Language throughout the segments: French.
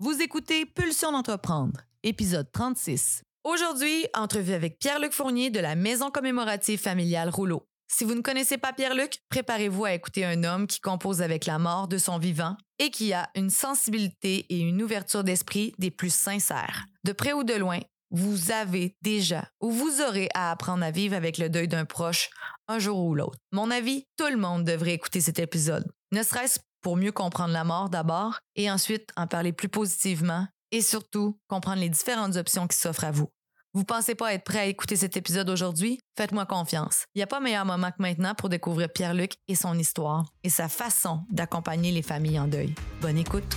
Vous écoutez Pulsion d'entreprendre, épisode 36. Aujourd'hui, entrevue avec Pierre-Luc Fournier de la Maison commémorative familiale Rouleau. Si vous ne connaissez pas Pierre-Luc, préparez-vous à écouter un homme qui compose avec la mort de son vivant et qui a une sensibilité et une ouverture d'esprit des plus sincères. De près ou de loin, vous avez déjà ou vous aurez à apprendre à vivre avec le deuil d'un proche un jour ou l'autre. Mon avis, tout le monde devrait écouter cet épisode, ne serait-ce pour mieux comprendre la mort d'abord et ensuite en parler plus positivement et surtout comprendre les différentes options qui s'offrent à vous. Vous pensez pas être prêt à écouter cet épisode aujourd'hui? Faites-moi confiance. Il n'y a pas meilleur moment que maintenant pour découvrir Pierre-Luc et son histoire et sa façon d'accompagner les familles en deuil. Bonne écoute.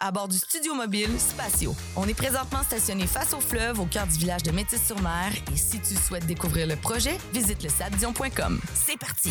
à bord du studio mobile Spatio. On est présentement stationné face au fleuve au cœur du village de Métis-sur-Mer et si tu souhaites découvrir le projet, visite le sabdion.com. C'est parti!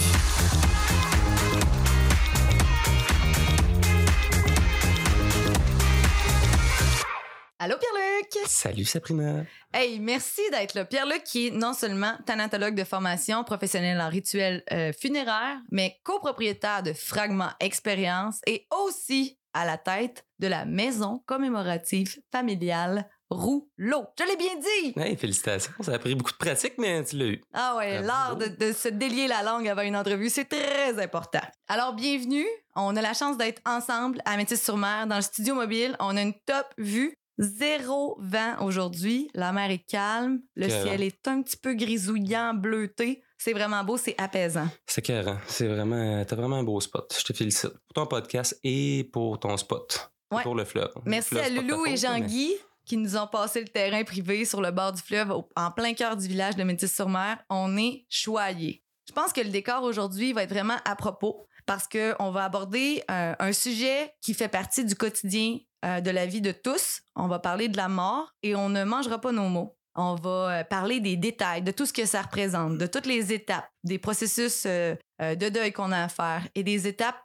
Allô Pierre-Luc! Salut Sabrina. Hey, merci d'être là. Pierre-Luc qui est non seulement thanatologue de formation, professionnel en rituel euh, funéraire, mais copropriétaire de Fragments Expérience et aussi à la tête de la maison commémorative familiale Rouleau. Je l'ai bien dit! Hey, félicitations. Ça a pris beaucoup de pratique, mais tu l'as eu. Ah ouais, l'art de, de se délier la langue avant une entrevue, c'est très important. Alors, bienvenue. On a la chance d'être ensemble à Métis-sur-Mer dans le studio mobile. On a une top vue. Zéro vent aujourd'hui. La mer est calme. Le ciel est un petit peu grisouillant, bleuté. C'est vraiment beau, c'est apaisant. C'est carré. C'est vraiment, t'as vraiment un beau spot. Je te félicite pour ton podcast et pour ton spot. Et Ouais. Pour le fleuve. Merci Le à fleuve, Loulou et mais- Jean-Guy qui nous ont passé le terrain privé sur le bord du fleuve en plein cœur du village de Métis-sur-Mer. On est choyés. Je pense que le décor aujourd'hui va être vraiment à propos parce qu'on va aborder euh, un sujet qui fait partie du quotidien euh, de la vie de tous. On va parler de la mort et on ne mangera pas nos mots. On va euh, parler des détails, de tout ce que ça représente, de toutes les étapes, des processus euh, euh, de deuil qu'on a à faire et des étapes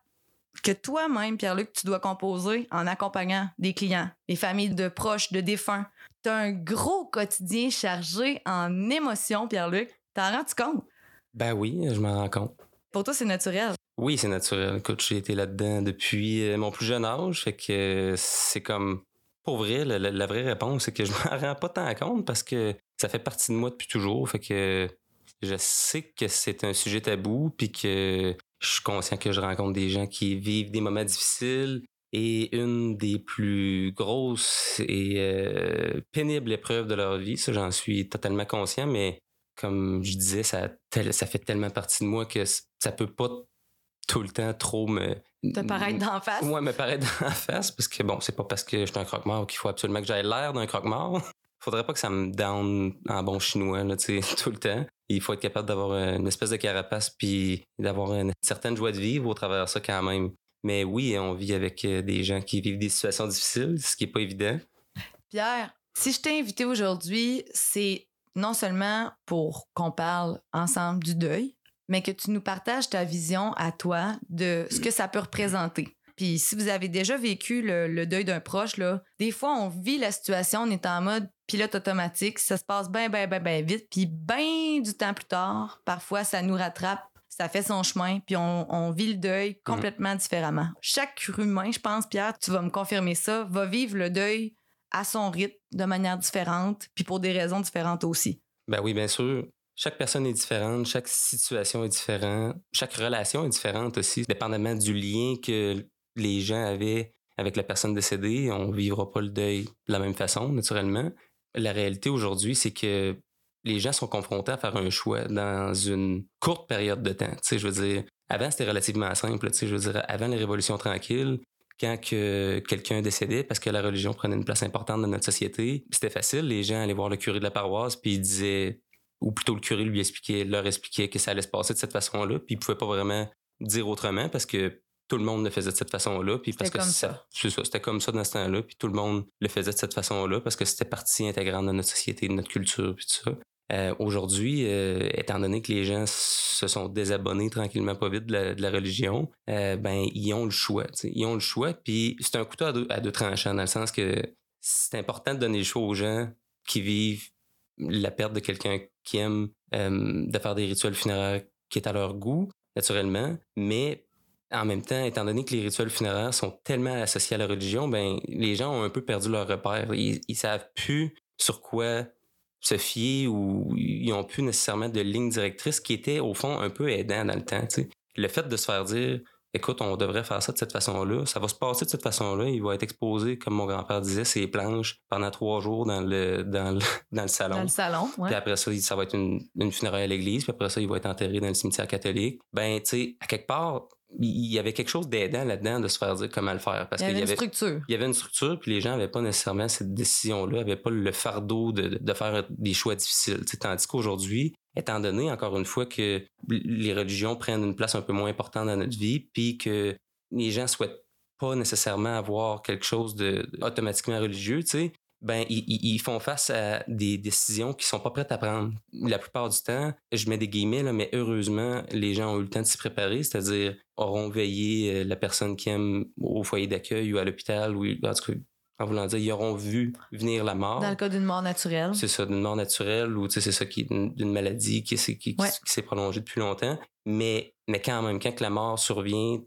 que toi-même, Pierre-Luc, tu dois composer en accompagnant des clients, des familles de proches, de défunts. Tu as un gros quotidien chargé en émotions, Pierre-Luc. T'en rends-tu compte? Ben oui, je m'en rends compte. Pour toi, c'est naturel. Oui, c'est naturel. Écoute, j'ai été là-dedans depuis mon plus jeune âge. Fait que c'est comme. Pour vrai, la, vraie réponse, c'est que je m'en rends pas tant compte parce que ça fait partie de moi depuis toujours. Fait que je sais que c'est un sujet tabou, puis que je suis conscient que je rencontre des gens qui vivent des moments difficiles. Et une des plus grosses et euh, pénibles épreuves de leur vie, j'en suis totalement conscient, mais comme je disais, ça, ça fait tellement partie de moi que ça peut pas tout le temps trop me. Te paraître d'en face. Ouais, me paraître d'en face, parce que bon, c'est pas parce que je suis un croque-mort qu'il faut absolument que j'aille l'air d'un croque-mort. Faudrait pas que ça me down en bon chinois, là, tu sais, tout le temps. Il faut être capable d'avoir une espèce de carapace puis d'avoir une certaine joie de vivre au travers de ça quand même. Mais oui, on vit avec euh, des gens qui vivent des situations difficiles, ce qui est pas évident. Pierre, si je t'ai invité aujourd'hui, c'est non seulement pour qu'on parle ensemble du deuil, mais que tu nous partages ta vision à toi de ce que ça peut représenter. Puis si vous avez déjà vécu le, le deuil d'un proche, là, des fois, on vit la situation, on est en mode pilote automatique, ça se passe bien, bien, bien, bien vite, puis bien du temps plus tard, parfois, ça nous rattrape, ça fait son chemin, puis on, on vit le deuil complètement différemment. Chaque humain, je pense, Pierre, tu vas me confirmer ça, va vivre le deuil à son rythme, de manière différente, puis pour des raisons différentes aussi. Ben oui, bien sûr. Chaque personne est différente, chaque situation est différente, chaque relation est différente aussi, dépendamment du lien que les gens avaient avec la personne décédée. On vivra pas le deuil de la même façon, naturellement. La réalité aujourd'hui, c'est que les gens sont confrontés à faire un choix dans une courte période de temps. Je veux dire, avant, c'était relativement simple. Je veux dire, avant les révolutions tranquilles, quand que quelqu'un décédait parce que la religion prenait une place importante dans notre société, c'était facile. Les gens allaient voir le curé de la paroisse puis ils disaient ou plutôt le curé lui expliquait, leur expliquait que ça allait se passer de cette façon-là, puis il pouvait pas vraiment dire autrement parce que tout le monde le faisait de cette façon-là. Puis parce que comme ça. Ça, c'était comme ça dans ce temps-là. Puis tout le monde le faisait de cette façon-là parce que c'était partie intégrante de notre société, de notre culture, puis tout ça. Euh, Aujourd'hui, euh, étant donné que les gens se sont désabonnés tranquillement pas vite de la, de la religion, euh, ben ils ont le choix. t'sais. Ils ont le choix. Puis c'est un couteau à deux, à deux tranchants dans le sens que c'est important de donner le choix aux gens qui vivent la perte de quelqu'un qui aime, euh, de faire des rituels funéraires qui est à leur goût, naturellement, mais en même temps, étant donné que les rituels funéraires sont tellement associés à la religion, ben les gens ont un peu perdu leur repère. Ils, ils savent plus sur quoi se fier ou ils ont plus nécessairement de ligne directrice qui était au fond un peu aidant dans le temps. Le fait de se faire dire écoute, on devrait faire ça de cette façon-là, ça va se passer de cette façon-là, il va être exposé, comme mon grand-père disait, ses planches pendant trois jours dans le, dans le, dans le salon. Dans le salon, ouais. Puis après ça, ça va être une, une funéraille à l'église, puis après ça, il va être enterré dans le cimetière catholique. Ben, tu sais, à quelque part, il y avait quelque chose d'aidant là-dedans de se faire dire comment le faire. Parce Il y avait y une structure. il y avait une structure, puis les gens n'avaient pas nécessairement cette décision-là, n'avaient pas le fardeau de, de faire des choix difficiles. Tandis qu'aujourd'hui, étant donné, encore une fois, que les religions prennent une place un peu moins importante dans notre vie, puis que les gens souhaitent pas nécessairement avoir quelque chose de automatiquement religieux, tu sais, ben ils, ils- font face à des décisions qui sont pas prêtes à prendre. La plupart du temps, je mets des guillemets là, mais heureusement, les gens ont eu le temps de s'y préparer, c'est-à-dire auront veillé euh, la personne qui aime au foyer d'accueil ou à l'hôpital ou en tout cas, en voulant dire, ils auront vu venir la mort. Dans le cas d'une mort naturelle. C'est ça, d'une mort naturelle ou c'est ça qui est d'une maladie qui, s'est- qui, qui- Ouais. qui s'est prolongée depuis longtemps. Mais, mais quand même, quand que la mort survient,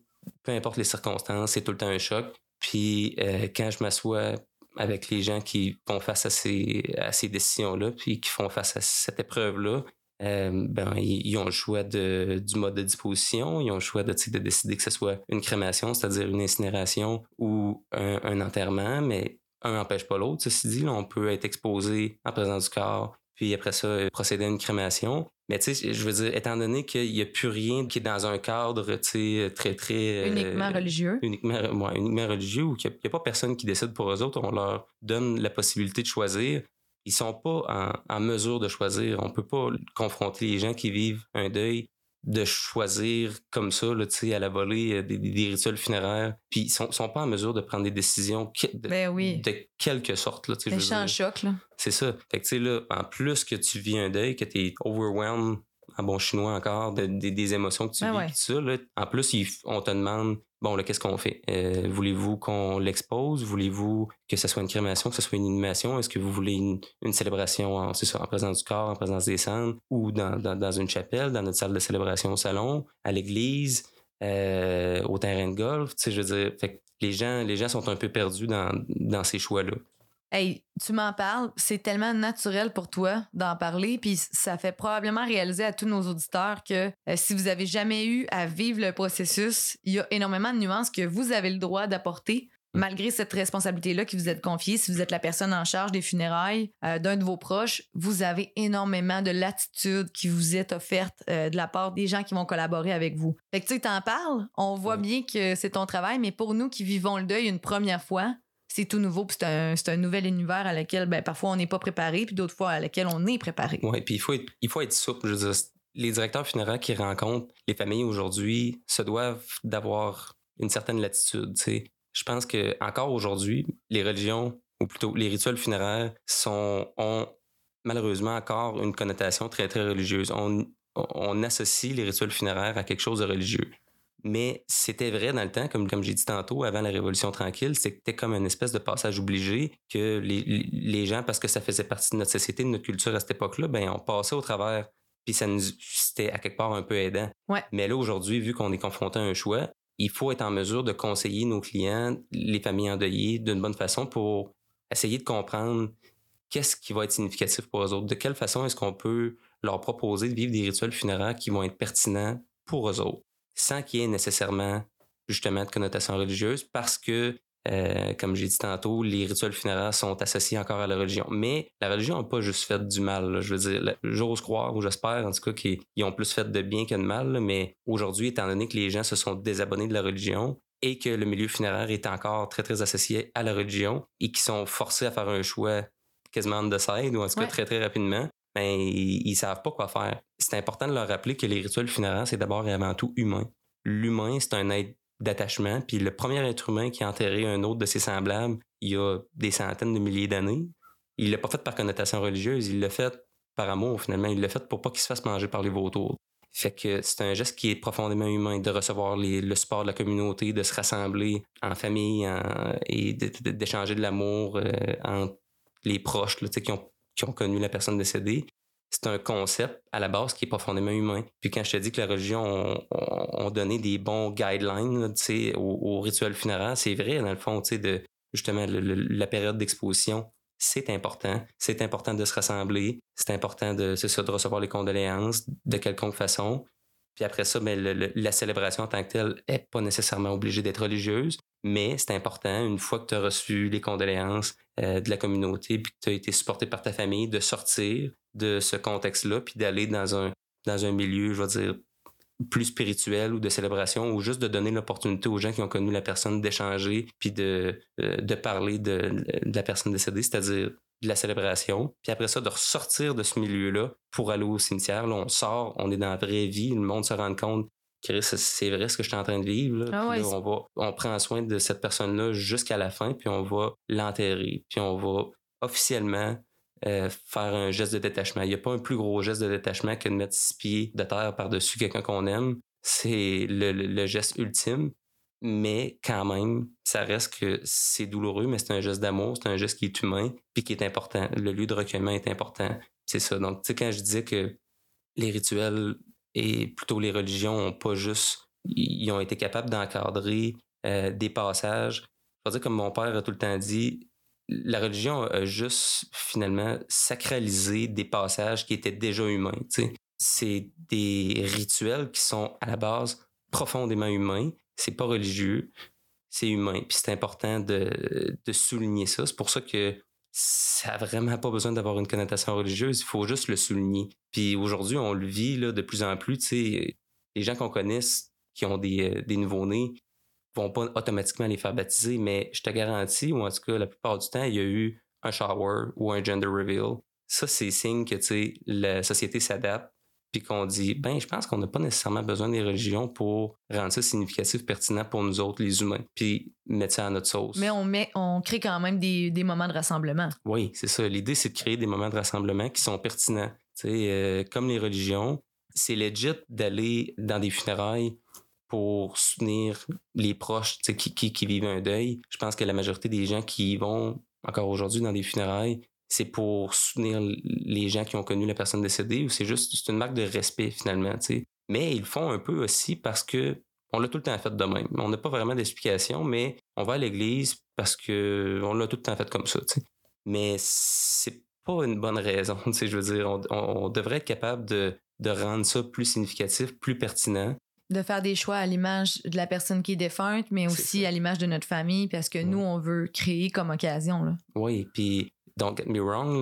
peu importe les circonstances, c'est tout le temps un choc. Puis euh, quand je m'assois avec les gens qui font face à ces, à ces décisions-là, puis qui font face à cette épreuve-là, euh, ben, ils, ont le choix de, du mode de disposition, ils ont le choix de, de décider que ce soit une crémation, c'est-à-dire une incinération ou un, enterrement, mais un n'empêche pas l'autre. Ceci dit, on peut être exposé en présence du corps, puis après ça, euh, procéder à une crémation. Mais tu sais, je veux dire, étant donné qu'il n'y a plus rien qui est dans un cadre, tu sais, très, très... euh, Uniquement religieux. uniquement, ouais, uniquement religieux ou qu'il n'y a, pas personne qui décide pour eux autres, on leur donne la possibilité de choisir. Ils sont pas en, en mesure de choisir. On peut pas confronter les gens qui vivent un deuil de choisir comme ça, là, tu sais, à la volée euh, des, rituels funéraires. Puis ils sont, sont pas en mesure de prendre des décisions de, Ben oui. de quelque sorte. Là, sais, je veux dire. choc, là. C'est ça. Fait que, là, en plus que tu vis un deuil, que tu es overwhelmed, en bon chinois encore, de- de- des émotions que tu Ben vis, ouais. ça, là, en plus, il on te demande, bon, là, qu'est-ce qu'on fait? Euh, voulez-vous qu'on l'expose? Voulez-vous que ce soit une crémation, que ce soit une inhumation? Est-ce que vous voulez une, une célébration en, c'est ça, en présence du corps, en présence des cendres, ou dans, dans, dans une chapelle, dans notre salle de célébration au salon, à l'église, euh, au terrain de golf? Tu sais, je veux dire, fait que les gens, les gens sont un peu perdus dans, dans ces choix-là. Hey, tu m'en parles, c'est tellement naturel pour toi d'en parler, puis ça fait probablement réaliser à tous nos auditeurs que euh, si vous avez jamais eu à vivre le processus, il y a énormément de nuances que vous avez le droit d'apporter. Malgré cette responsabilité-là qui vous êtes confiée, si vous êtes la personne en charge des funérailles euh, d'un de vos proches, vous avez énormément de latitude qui vous est offerte euh, de la part des gens qui vont collaborer avec vous. Fait que tu sais, t'en parles, on voit bien que c'est ton travail, mais pour nous qui vivons le deuil une première fois, c'est tout nouveau, puis c'est un, un nouvel univers à lequel ben, parfois on n'est pas préparé, puis d'autres fois à laquelle on est préparé. Oui, puis il faut, être, souple. Les directeurs funéraires qui rencontrent les familles aujourd'hui se doivent d'avoir une certaine latitude. Je pense que encore aujourd'hui, les religions, ou plutôt les rituels funéraires, ont malheureusement encore une connotation très, très religieuse. On associe les rituels funéraires à quelque chose de religieux. Mais c'était vrai dans le temps, comme, comme j'ai dit tantôt, avant la Révolution tranquille, c'était comme une espèce de passage obligé que les, les gens, parce que ça faisait partie de notre société, de notre culture à cette époque-là, ben on passait au travers. Puis ça nous, c'était à quelque part un peu aidant. Ouais. Mais là, aujourd'hui, vu qu'on est confronté à un choix, il faut être en mesure de conseiller nos clients, les familles endeuillées, d'une bonne façon pour essayer de comprendre qu'est-ce qui va être significatif pour eux autres. De quelle façon est-ce qu'on peut leur proposer de vivre des rituels funéraires qui vont être pertinents pour eux autres, sans qu'il y ait nécessairement justement de connotation religieuse, parce que, euh, comme j'ai dit tantôt, les rituels funéraires sont associés encore à la religion. Mais la religion n'a pas juste fait du mal. là. Je veux dire, j'ose croire, ou j'espère en tout cas, qu'ils ils ont plus fait de bien que de mal. là. Mais aujourd'hui, étant donné que les gens se sont désabonnés de la religion, et que le milieu funéraire est encore très, très associé à la religion et qui sont forcés à faire un choix quasiment de side ou en tout cas Ouais. très, très rapidement, ben, ils, ils savent pas quoi faire. C'est important de leur rappeler que les rituels funéraires, c'est d'abord et avant tout humain. L'humain, c'est un être d'attachement, puis le premier être humain qui a enterré un autre de ses semblables il y a des centaines de milliers d'années, il l'a pas fait par connotation religieuse, il l'a fait par amour finalement, il l'a fait pour pas qu'il se fasse manger par les vautours. Fait que c'est un geste qui est profondément humain de recevoir le support de la communauté, de se rassembler en famille et d'échanger de, l'amour euh, entre les proches là, qui, ont, qui connu la personne décédée. C'est un concept à la base qui est profondément humain. Puis quand je te dis que la religion ont, donné des bons guidelines au, rituel funéraire, c'est vrai dans le fond, de justement la période d'exposition c'est important. C'est important de se rassembler. C'est important de, de recevoir les condoléances de quelconque façon. Puis après ça, ben, le- la célébration en tant que telle est pas nécessairement obligée d'être religieuse, mais c'est important, une fois que tu as reçu les condoléances euh, de la communauté, puis que tu as été supporté par ta famille, de sortir de ce contexte-là, puis d'aller dans un, dans un milieu, je vais dire, plus spirituel ou de célébration, ou juste de donner l'opportunité aux gens qui ont connu la personne d'échanger, puis de, euh, de parler de, la personne décédée, c'est-à dire de la célébration. Puis après ça, de ressortir de ce milieu-là pour aller au cimetière. Là, on sort, on est dans la vraie vie, le monde se rend compte que c'est vrai ce que je suis en train de vivre. Là. Ah ouais, là, on, va, on prend soin de cette personne-là jusqu'à la fin, puis on va l'enterrer. Puis on va officiellement euh, faire un geste de détachement. Il n'y a pas un plus gros geste de détachement que de mettre six pieds de terre par-dessus quelqu'un qu'on aime. C'est le, le- le geste ultime. Mais quand même, ça reste que c'est douloureux, mais c'est un geste d'amour, c'est un geste qui est humain, puis qui est important. Le lieu de recueillement est important. C'est ça. Donc, tu sais, quand je disais que les rituels et plutôt les religions ont pas juste, ils ont été capables d'encadrer euh, des passages. Je veux dire, comme mon père a tout le temps dit, la religion a juste finalement sacralisé des passages qui étaient déjà humains. tu sais. C'est des rituels qui sont à la base profondément humains. C'est pas religieux, c'est humain. Puis c'est important de, souligner ça. C'est pour ça que ça a vraiment pas besoin d'avoir une connotation religieuse. Il faut juste le souligner. Puis aujourd'hui, on le vit là, de plus en plus. Les gens qu'on connaisse qui ont des, euh, nouveaux-nés vont pas automatiquement les faire baptiser, mais je te garantis, ou en tout cas, la plupart du temps, il y a eu un shower ou un gender reveal. Ça, c'est signe que la société s'adapte, puis qu'on dit, ben, je pense qu'on n'a pas nécessairement besoin des religions pour rendre ça significatif, pertinent pour nous autres, les humains, puis mettre ça à notre sauce. Mais on, met, on crée quand même des, des moments de rassemblement. Oui, c'est ça. L'idée, c'est de créer des moments de rassemblement qui sont pertinents. Tu sais, euh, comme les religions, c'est legit d'aller dans des funérailles pour soutenir les proches tu sais, qui, qui, qui vivent un deuil. Je pense que la majorité des gens qui y vont encore aujourd'hui dans des funérailles, c'est pour soutenir les gens qui ont connu la personne décédée ou c'est juste c'est une marque de respect finalement. tu sais? Mais ils le font un peu aussi parce que on l'a tout le temps fait de même. On n'a pas vraiment d'explication, mais on va à l'église parce que on l'a tout le temps fait comme ça. tu sais. Mais c'est pas une bonne raison. tu sais, Je veux dire, on, devrait être capable de, de rendre ça plus significatif, plus pertinent. De faire des choix à l'image de la personne qui est défunte, mais aussi à l'image de notre famille, parce que nous, on veut créer comme occasion. Là. Oui, puis don't get me wrong,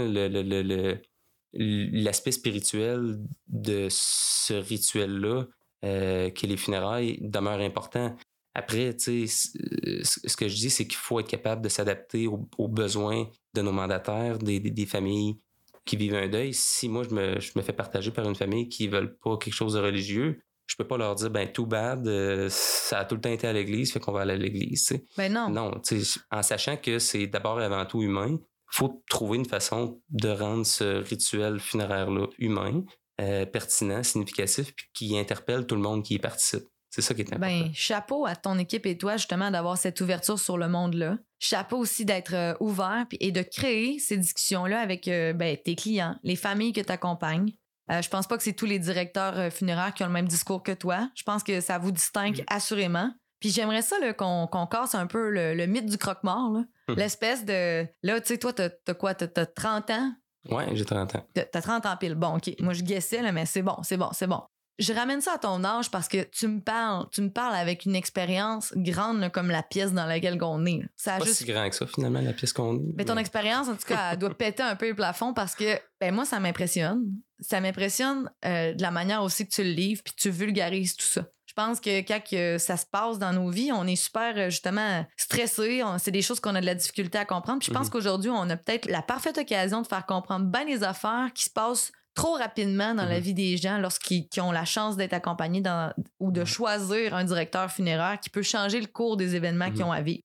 l'aspect spirituel de ce rituel-là, euh, qui est les funérailles, demeure important. Après, tu sais, c- ce que je dis, c'est qu'il faut être capable de s'adapter aux, aux besoins de nos mandataires, des, des- des familles qui vivent un deuil. Si moi, je me, je me fais partager par une famille qui ne veulent pas quelque chose de religieux, je peux pas leur dire, ben, too bad, euh, ça a tout le temps été à l'église, fait qu'on va aller à l'église. Ben non. Non, tu sais, en sachant que c'est d'abord et avant tout humain, faut trouver une façon de rendre ce rituel funéraire-là humain, euh, pertinent, significatif, puis qui interpelle tout le monde qui y participe. C'est ça qui est important. Ben, chapeau à ton équipe et toi, justement, d'avoir cette ouverture sur le monde-là. Chapeau aussi d'être euh, ouvert et de créer ces discussions-là avec euh, ben, tes clients, les familles que tu accompagnes. Euh, je pense pas que c'est tous les directeurs funéraires qui ont le même discours que toi. Je pense que ça vous distingue Mm. assurément. Puis j'aimerais ça qu'on casse un peu le, le mythe du croque-mort. L'espèce de. Là, tu sais, toi, t'as t'as quoi? T'as t'as 30 ans? Ouais, j'ai 30 ans. T'as t'as 30 ans pile. Bon, OK. Moi, je guessais, là, mais c'est bon, c'est bon, c'est bon. Je ramène ça à ton âge parce que tu me parles, tu me parles avec une expérience grande là, comme la pièce dans laquelle on est. Ça a Pas juste si grand que ça, finalement, la pièce qu'on est. mais ton expérience, en tout cas, elle doit péter un peu le plafond parce que ben moi, ça m'impressionne. Ça m'impressionne euh, de la manière aussi que tu le livres puis tu vulgarises tout ça. Je pense que quand ça se passe dans nos vies, on est super euh, justement stressé. C'est des choses qu'on a de la difficulté à comprendre. Puis je pense Mhm. qu'aujourd'hui, on a peut-être la parfaite occasion de faire comprendre bien les affaires qui se passent trop rapidement dans la Mhm. vie des gens lorsqu'ils qui ont la chance d'être accompagnés dans, ou de choisir un directeur funéraire qui peut changer le cours des événements qu'ils Mhm. ont à vivre.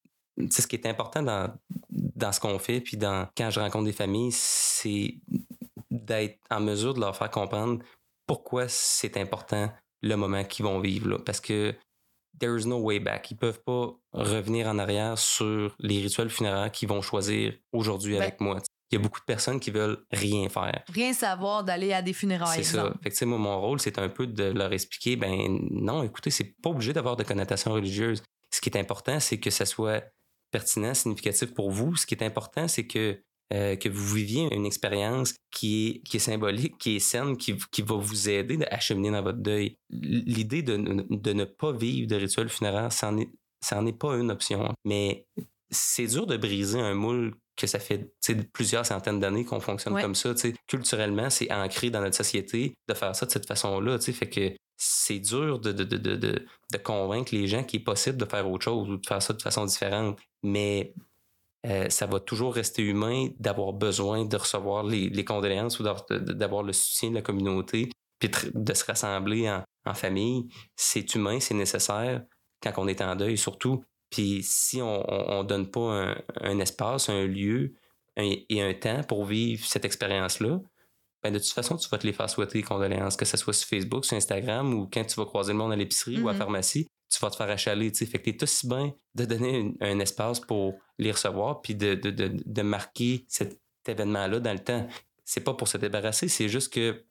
Sais, ce qui est important dans, dans ce qu'on fait, puis dans, quand je rencontre des familles, c'est d'être en mesure de leur faire comprendre pourquoi c'est important le moment qu'ils vont vivre. Là. Parce que there is no way back. Ils peuvent pas revenir en arrière sur les rituels funéraires qu'ils vont choisir aujourd'hui Ben- avec moi. Il y a beaucoup de personnes qui veulent rien faire. Rien savoir d'aller à des funérailles, C'est ça. Fait que, moi, mon rôle, c'est un peu de leur expliquer, ben non, écoutez, c'est pas obligé d'avoir de connotation religieuse. Ce qui est important, c'est que ça soit pertinent, significatif pour vous. Ce qui est important, c'est que, euh, que vous viviez une expérience qui est, qui est symbolique, qui est saine, qui, qui va vous aider à cheminer dans votre deuil. L'idée de, de ne pas vivre de rituel funéraire, ça n'en est, est pas une option. Mais c'est dur de briser un moule que ça fait plusieurs centaines d'années qu'on fonctionne Ouais. comme ça. tu sais. Culturellement, c'est ancré dans notre société de faire ça de cette façon-là. Fait que c'est dur de, de, de, de convaincre les gens qu'il est possible de faire autre chose ou de faire ça de façon différente. Mais euh, ça va toujours rester humain d'avoir besoin de recevoir les, les condoléances ou d'avoir- le soutien de la communauté, puis de, se rassembler en, en famille. C'est humain, c'est nécessaire quand on est en deuil surtout. Puis si on on donne pas un, un espace, un lieu un- et un temps pour vivre cette expérience-là, ben de toute façon, tu vas te les faire souhaiter les condoléances, que ce soit sur Facebook, sur Instagram ou quand tu vas croiser le monde à l'épicerie ou à la Mhm. pharmacie, tu vas te faire achaler. tu sais. Fait que t'es aussi bien de donner un, un espace pour les recevoir puis de, de, de, de marquer cet événement-là dans le temps. C'est pas pour se débarrasser, c'est juste que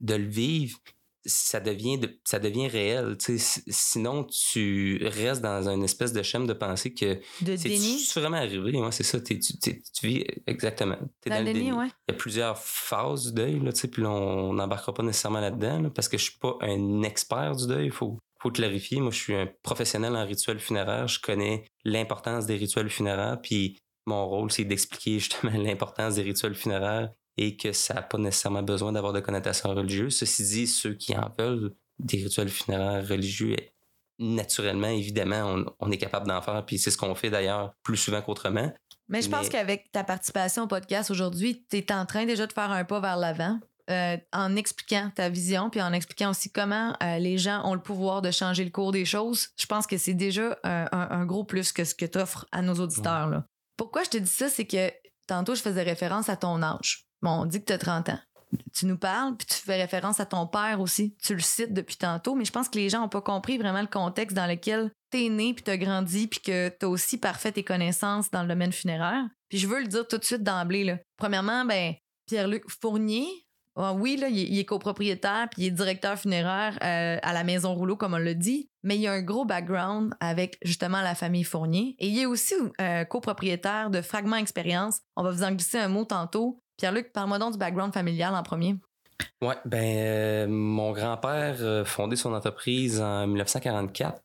de le vivre, ça devient, de- ça devient réel. Sinon, tu restes dans une espèce de schéma de pensée que De c'est vraiment arrivé? Ouais, c'est ça. T'es- tu, t'es- tu vis exactement. T'es Dans le déni, ouais. il y a plusieurs phases du deuil, là, puis là, on n'embarquera pas nécessairement là-dedans, là, parce que je suis pas un expert du deuil, il faut, faut clarifier. Moi, je suis un professionnel en rituel funéraire, je connais l'importance des rituels funéraires, puis mon rôle, c'est d'expliquer justement l'importance des rituels funéraires et que ça n'a pas nécessairement besoin d'avoir de connotation religieuse. Ceci dit, ceux qui en veulent des rituels funéraires religieux, naturellement, évidemment, on, on est capable d'en faire, puis c'est ce qu'on fait d'ailleurs plus souvent qu'autrement. Mais je pense qu'avec ta participation au podcast aujourd'hui, tu es en train déjà de faire un pas vers l'avant. Euh, en expliquant ta vision, puis en expliquant aussi comment euh, les gens ont le pouvoir de changer le cours des choses, je pense que c'est déjà un, un- gros plus que ce que tu offres à nos auditeurs. là. Pourquoi je te dis ça, c'est que tantôt, je faisais référence à ton âge. Bon, on dit que tu as 30 ans. Tu nous parles, puis tu fais référence à ton père aussi. Tu le cites depuis tantôt, mais je pense que les gens n'ont pas compris vraiment le contexte dans lequel t'es né, puis t'as grandi, puis que t'as aussi parfait tes connaissances dans le domaine funéraire. Puis je veux le dire tout de suite d'emblée. Premièrement, ben Pierre-Luc Fournier, ah oui, là, il, est, il est copropriétaire, puis il est directeur funéraire euh, à la Maison Rouleau, comme on l'a dit, mais il a un gros background avec justement la famille Fournier. Et il est aussi euh, copropriétaire de Fragment Expérience. On va vous en glisser un mot tantôt. Pierre-Luc, parle-moi donc du background familial en premier. Ouais, ben euh, mon grand-père a fondé son entreprise en 1944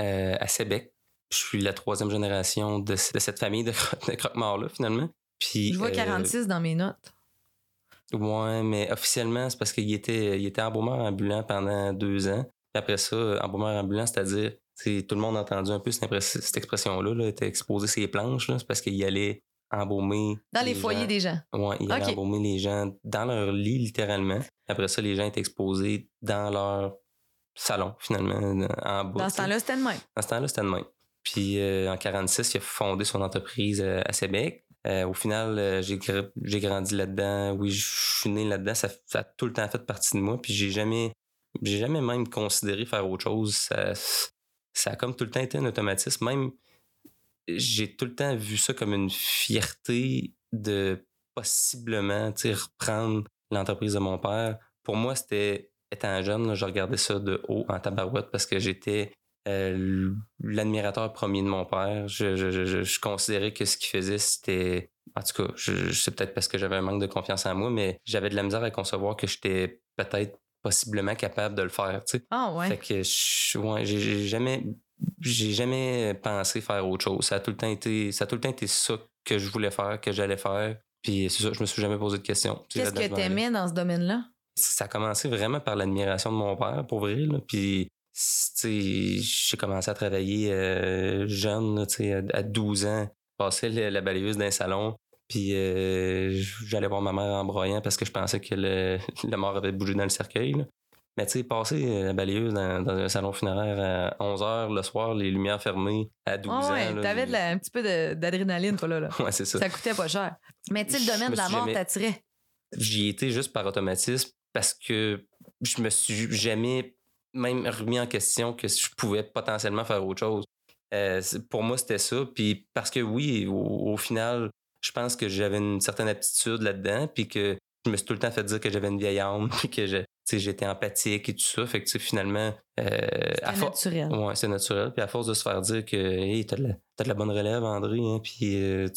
euh, à Sébec. Je suis la troisième génération de, de cette famille de, cro- de croque-morts-là, finalement. Puis, Je vois euh, 46 dans mes notes. Ouais, mais officiellement, c'est parce qu'il était, il était embaumeur ambulant pendant deux ans. Puis après ça, embaumeur ambulant, c'est-à-dire, c'est- tout le monde a entendu un peu cette, expression-là, là, était exposé ses planches, c'est parce qu'il allait embaumer. Dans les foyers gens. des gens. Ouais, il allait embaumer les gens dans leur lit, littéralement. Après ça, les gens étaient exposés dans leur salon, finalement, en bas. Dans ce temps-là, c'était de même. Dans ce temps-là, c'était de même. Puis euh, en 46, il a fondé son entreprise euh, à Sébec. Euh, au final, j'ai j'ai grandi là-dedans. Oui, je suis né là-dedans. Ça, ça a tout le temps fait partie de moi. Puis j'ai jamais, j'ai jamais même considéré faire autre chose. Ça, ça a comme tout le temps été un automatisme. Même, j'ai tout le temps vu ça comme une fierté de possiblement reprendre l'entreprise de mon père. Pour moi, c'était, étant jeune, je regardais ça de haut en tabarouette parce que j'étais euh, l'admirateur premier de mon père. Je, je, je, je- considérais que ce qu'il faisait, c'était. En tout cas, je, je sais peut-être parce que j'avais un manque de confiance en moi, mais j'avais de la misère à concevoir que j'étais peut-être possiblement capable de le faire. tu sais. Ah ouais. Fait que je, ouais, j'ai j'ai jamais. J'ai jamais pensé faire autre chose. Ça a tout le temps été, ça a tout le temps été ça que je voulais faire, que j'allais faire. Puis c'est ça, je me suis jamais posé de questions. Qu'est-ce que t'aimais dans ce domaine-là? ça a commencé vraiment par l'admiration de mon père, pour vrai. Là. Puis, j'ai commencé à travailler euh, jeune, là, à, à 12 ans. Je passais la balayeuse d'un salon, Puis euh, j'allais voir ma mère en broyant parce que je pensais que le, la mort avait bougé dans le cercueil. là. Mais tu sais, passer euh, la balayeuse dans, dans un salon funéraire à 11h le soir, les lumières fermées à 12 Ah ans. ouais, t'avais un petit peu d'adrénaline, toi, là. là. Ouais, c'est ça. Ça coûtait pas cher. Mais tu sais, le domaine de la mort jamais- t'attirait. J'y étais juste par automatisme parce que je me suis jamais même remis en question que je pouvais potentiellement faire autre chose. Euh, pour moi, c'était ça. Puis parce que oui, au, final, je pense que j'avais une certaine aptitude là-dedans, puis que je me suis tout le temps fait dire que j'avais une vieille âme, puis que je- j'étais empathique et tout ça. Fait que finalement, euh, for- naturel. Ouais, c'est naturel. Puis à force de se faire dire que hey, t'as de, de la bonne relève, André, hein, puis euh,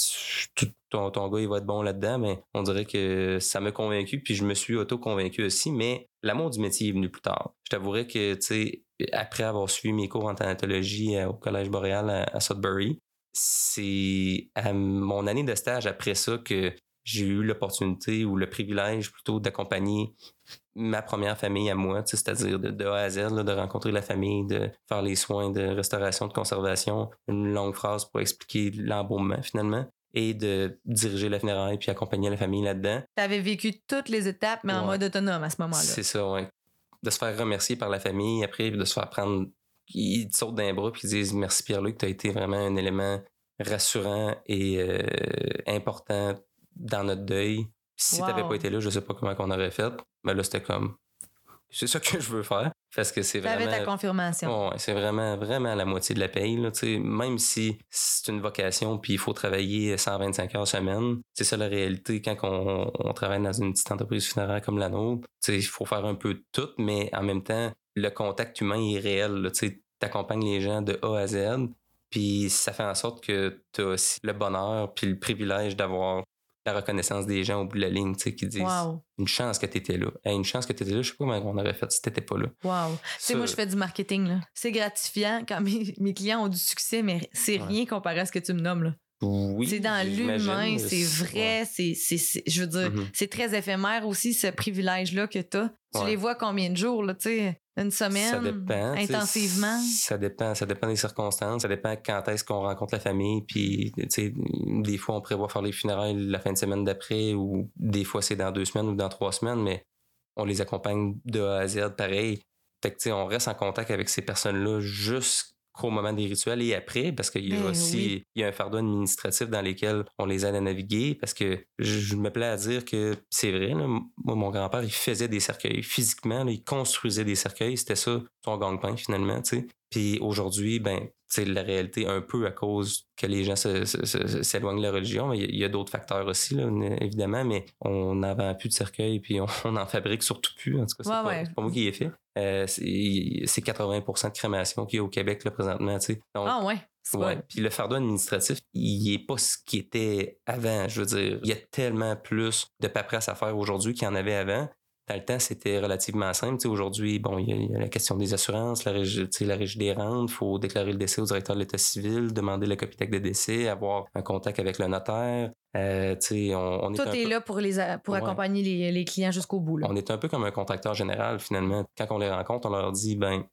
tu- ton, ton gars, il va être bon là-dedans, mais on dirait que ça m'a convaincu, puis je me suis auto-convaincu aussi. Mais l'amour du métier est venu plus tard. Je t'avouerais que, tu sais, après avoir suivi mes cours en thanatologie euh, au Collège Boréal à, à Sudbury, c'est à mon année de stage après ça que j'ai eu l'opportunité ou le privilège plutôt d'accompagner ma première famille à moi, tu c'est-à-dire de, de A à Z, là, de rencontrer la famille, de faire les soins de restauration, de conservation, une longue phrase pour expliquer l'embaumement finalement, et de diriger la funéraille puis accompagner la famille là-dedans. T'avais vécu toutes les étapes, mais en mode autonome à ce moment-là. C'est ça, ouais. De se faire remercier par la famille, après de se faire prendre, ils te sautent d'un bras puis ils disent merci Pierre-Luc, tu as été vraiment un élément rassurant et euh, important dans notre deuil. Si Wow. t'avais pas été là, je sais pas comment qu'on aurait fait. Mais là, c'était comme c'est ça que je veux faire parce que c'est T'avais vraiment ta confirmation. Ouais, c'est vraiment, vraiment la moitié de la paye. Là, même si c'est une vocation puis il faut travailler 125 heures semaine, c'est ça la réalité quand on, on travaille dans une petite entreprise funéraire comme la nôtre. Il faut faire un peu de tout, mais en même temps, le contact humain est réel. Tu accompagnes les gens de A à Z, puis ça fait en sorte que tu as aussi le bonheur puis le privilège d'avoir la reconnaissance des gens au bout de la ligne, tu sais, qui disent Wow. une chance que tu étais là. Hey, une chance que tu étais là, je sais pas comment on aurait fait si t'étais pas là. Wow. Tu sais, moi, je fais du marketing. là. C'est gratifiant quand mes, mes clients ont du succès, mais c'est Ouais. rien comparé à ce que tu me nommes. là. Oui, c'est dans l'humain, c'est vrai, c'est, c'est, c'est- je veux dire, Mhm. c'est très éphémère aussi, ce privilège-là que tu as. Tu Ouais. les vois combien de jours, là, tu sais, une semaine, Ça dépend. intensivement? Ça dépend. Ça dépend des circonstances. Ça dépend quand est-ce qu'on rencontre la famille. Puis, tu sais, des fois, on prévoit faire les funérailles la fin de semaine d'après ou des fois, c'est dans deux semaines ou dans trois semaines, mais on les accompagne de A à Z pareil. Fait que, tu sais, on reste en contact avec ces personnes-là jusqu'au moment des rituels et après, parce qu'il y a Ben aussi oui. il y a un fardeau administratif dans lequel on les aide à naviguer parce que je, me plais à dire que c'est vrai. là, moi, mon grand-père, il faisait des cercueils. Physiquement, là, il construisait des cercueils. C'était ça, son gang-pain, finalement, tu sais. Puis aujourd'hui, ben, c'est la réalité un peu à cause que les gens s'éloignent de la religion. Il y a- il y a, d'autres facteurs aussi, là, évidemment, mais on n'en vend plus de cercueils puis on, on en fabrique surtout plus. En tout cas, c'est Ouais, pas, ouais. c'est pas moi qui ai fait. Euh, c'est c'est 80% de crémation qu'il y a au Québec là, présentement. tu sais. Donc, Ah ouais. Puis le fardeau administratif, il est pas ce qui était avant. Je veux dire, il y a tellement plus de paperasse à faire aujourd'hui qu'il y en avait avant. Dans le temps, c'était relativement simple. Tu sais, Aujourd'hui, bon, il y, a, il y a la question des assurances, la régie, la régie des rentes, il faut déclarer le décès au directeur de l'État civil, demander le copie de décès, avoir un contact avec le notaire. Euh, on, on est Tout un est peu- là pour, les, a- pour Ouais. accompagner les, les clients jusqu'au bout. Là. on est un peu comme un contracteur général, finalement. Quand on les rencontre, on leur dit, ben,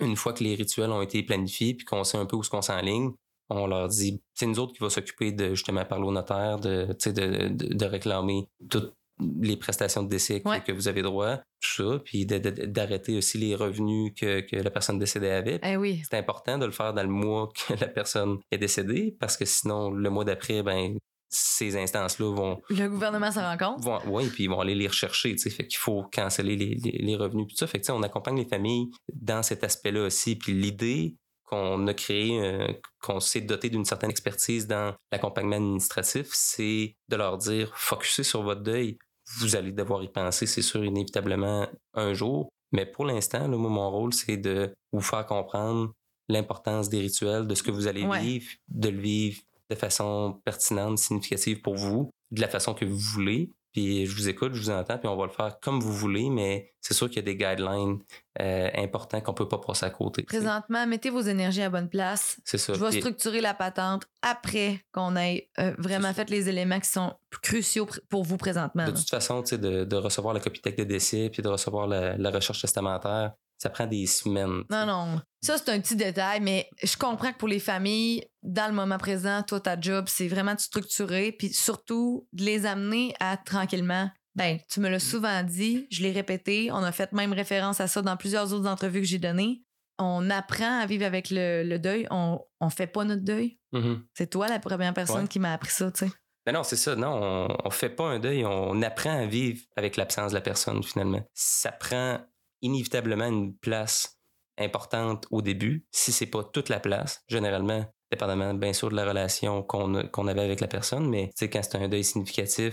une fois que les rituels ont été planifiés puis qu'on sait un peu où ce qu'on s'enligne, on leur dit, c'est nous autres qui va s'occuper de justement parler au notaire, de, de, de, de réclamer toutes les prestations de décès que, Ouais. que vous avez droit, tout ça, puis d'arrêter aussi les revenus que, que la personne décédée avait. Eh oui. C'est important de le faire dans le mois que la personne est décédée, parce que sinon, le mois d'après, ben, ces instances-là vont, Le gouvernement s'en rend compte. oui, puis ils vont aller les rechercher, tu sais, fait qu'il faut canceller les, les, les revenus, tout ça. Fait que, on accompagne les familles dans cet aspect-là aussi. Puis l'idée qu'on a créé, euh, qu'on s'est doté d'une certaine expertise dans l'accompagnement administratif, c'est de leur dire, focussez sur votre deuil. Vous allez devoir y penser, c'est sûr, inévitablement un jour. Mais pour l'instant, mon rôle, c'est de vous faire comprendre l'importance des rituels, de ce que vous allez Ouais. vivre, de le vivre de façon pertinente, significative pour vous, de la façon que vous voulez. Puis je vous écoute, je vous entends, puis on va le faire comme vous voulez, mais c'est sûr qu'il y a des guidelines euh, importants qu'on peut pas passer à côté. Présentement, mettez vos énergies à bonne place. C'est ça. Je vais structurer la patente après qu'on ait euh, vraiment fait les éléments qui sont cruciaux pour vous présentement. De toute façon, de, de recevoir la copie de décès puis de recevoir la, la recherche testamentaire, ça prend des semaines. Non, non. Ça, c'est un petit détail, mais je comprends que pour les familles, dans le moment présent, toi, ta job, c'est vraiment de structurer, puis surtout de les amener à tranquillement. Ben, tu me l'as souvent dit, je l'ai répété, on a fait même référence à ça dans plusieurs autres entrevues que j'ai données. On apprend à vivre avec le, deuil, on, on fait pas notre deuil. Mm-hmm. C'est toi la première personne qui m'a appris ça, tu sais. Ben non, c'est ça. Non, on, on fait pas un deuil, on apprend à vivre avec l'absence de la personne, finalement. Ça prend inévitablement une place importante au début, si c'est pas toute la place, généralement, dépendamment bien sûr de la relation qu'on avait avec la personne, mais quand c'est un deuil significatif,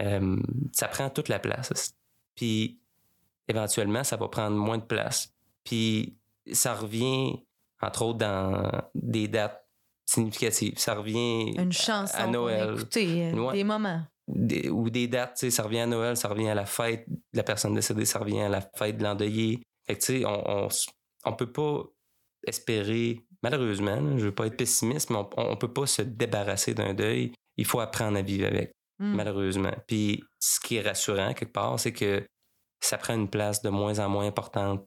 euh, ça prend toute la place. Puis éventuellement, ça va prendre moins de place. Puis ça revient, entre autres, dans des dates significatives. Ça revient Une à Noël. Écouter, euh, des moments. Ou des dates, ça revient à Noël, ça revient à la fête de la personne décédée, ça revient à la fête de l'endeuillé. Fait que, tu sais, on, on, on peut pas espérer, malheureusement, je veux pas être pessimiste, mais on, ne peut pas se débarrasser d'un deuil. Il faut apprendre à vivre avec, hmm. malheureusement. Puis ce qui est rassurant quelque part, c'est que ça prend une place de moins en moins importante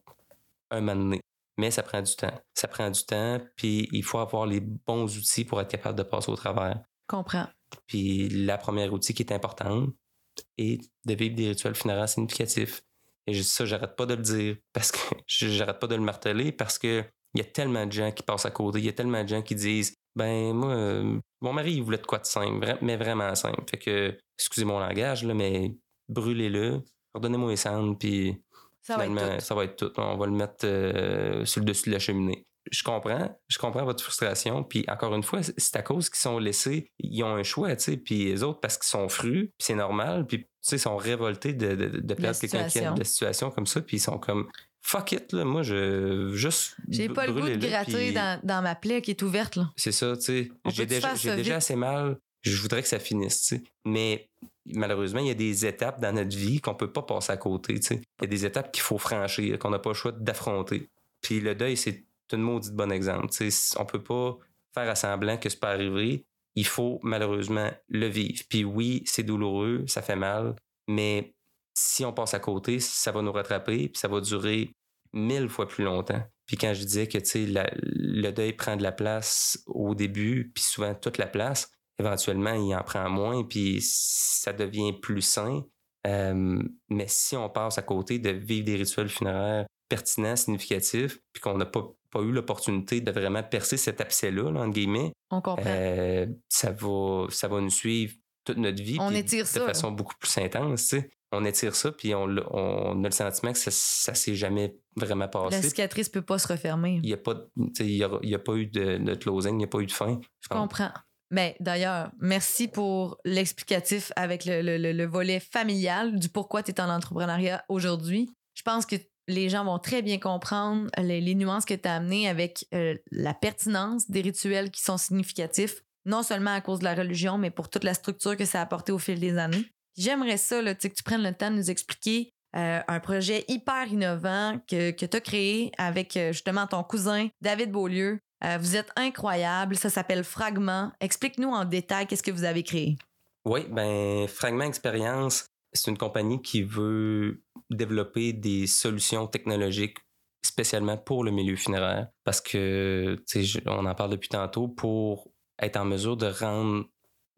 un moment donné. Mais ça prend du temps. Ça prend du temps, puis il faut avoir les bons outils pour être capable de passer au travers. Comprends. Puis la première outil qui est importante est de vivre des rituels funéraires significatifs. Et ça, j'arrête pas de le dire parce que j'arrête pas de le marteler parce que il y a tellement de gens qui passent à côté, il y a tellement de gens qui disent ben moi euh, mon mari il voulait de quoi de simple, mais vraiment simple. Fait que excusez mon langage là, mais brûlez-le, redonnez-moi les cendres puis ça finalement ça va être tout. On va le mettre euh, sur le dessus de la cheminée je comprends, je comprends votre frustration. Puis encore une fois, c'est à cause qu'ils sont laissés, ils ont un choix, tu sais. Puis les autres, parce qu'ils sont frus, puis c'est normal. Puis tu sais, ils sont révoltés de, de, perdre quelqu'un qui a de situation comme ça. Puis ils sont comme fuck it, là. Moi, je juste. J'ai pas le goût de gratter dans, dans, ma plaie qui est ouverte, là. C'est ça, tu sais. J'ai déjà, j'ai déjà assez mal. Je voudrais que ça finisse, tu sais. Mais malheureusement, il y a des étapes dans notre vie qu'on peut pas passer à côté, tu sais. Il y a des étapes qu'il faut franchir, qu'on n'a pas le choix d'affronter. Puis le deuil, c'est c'est une maudite bon exemple. On on peut pas faire à semblant que c'est pas arrivé. Il faut malheureusement le vivre. Puis oui, c'est douloureux, ça fait mal, mais si on passe à côté, ça va nous rattraper, puis ça va durer mille fois plus longtemps. Puis quand je disais que le deuil prend de la place au début, puis souvent toute la place, éventuellement, il en prend moins, puis ça devient plus sain. Mais si on passe à côté de vivre des rituels funéraires pertinents, significatifs, puis qu'on n'a pas pas eu l'opportunité de vraiment percer cet abcès-là, entre guillemets, on comprend. Euh, ça, va, ça va nous suivre toute notre vie. On étire ça. De façon beaucoup plus intense, tu sais. On étire ça, puis on, on, a le sentiment que ça, ça s'est jamais vraiment passé. La cicatrice peut pas se refermer. Il n'y a, pas, y a, pas eu de, de closing, il n'y a pas eu de fin. Je comprends. Mais d'ailleurs, merci pour l'explicatif avec le, le, le, volet familial du pourquoi tu es en entrepreneuriat aujourd'hui. Je pense que les gens vont très bien comprendre les, nuances que tu as amenées avec euh, la pertinence des rituels qui sont significatifs, non seulement à cause de la religion, mais pour toute la structure que ça a apporté au fil des années. J'aimerais ça là, que tu prennes le temps de nous expliquer euh, un projet hyper innovant que, que tu as créé avec euh, justement ton cousin David Beaulieu. vous êtes incroyable, ça s'appelle Fragment. Explique-nous en détail qu'est-ce que vous avez créé. Oui, ben Fragment Expérience, c'est une compagnie qui veut développer des solutions technologiques spécialement pour le milieu funéraire parce que, on en parle depuis tantôt, pour être en mesure de rendre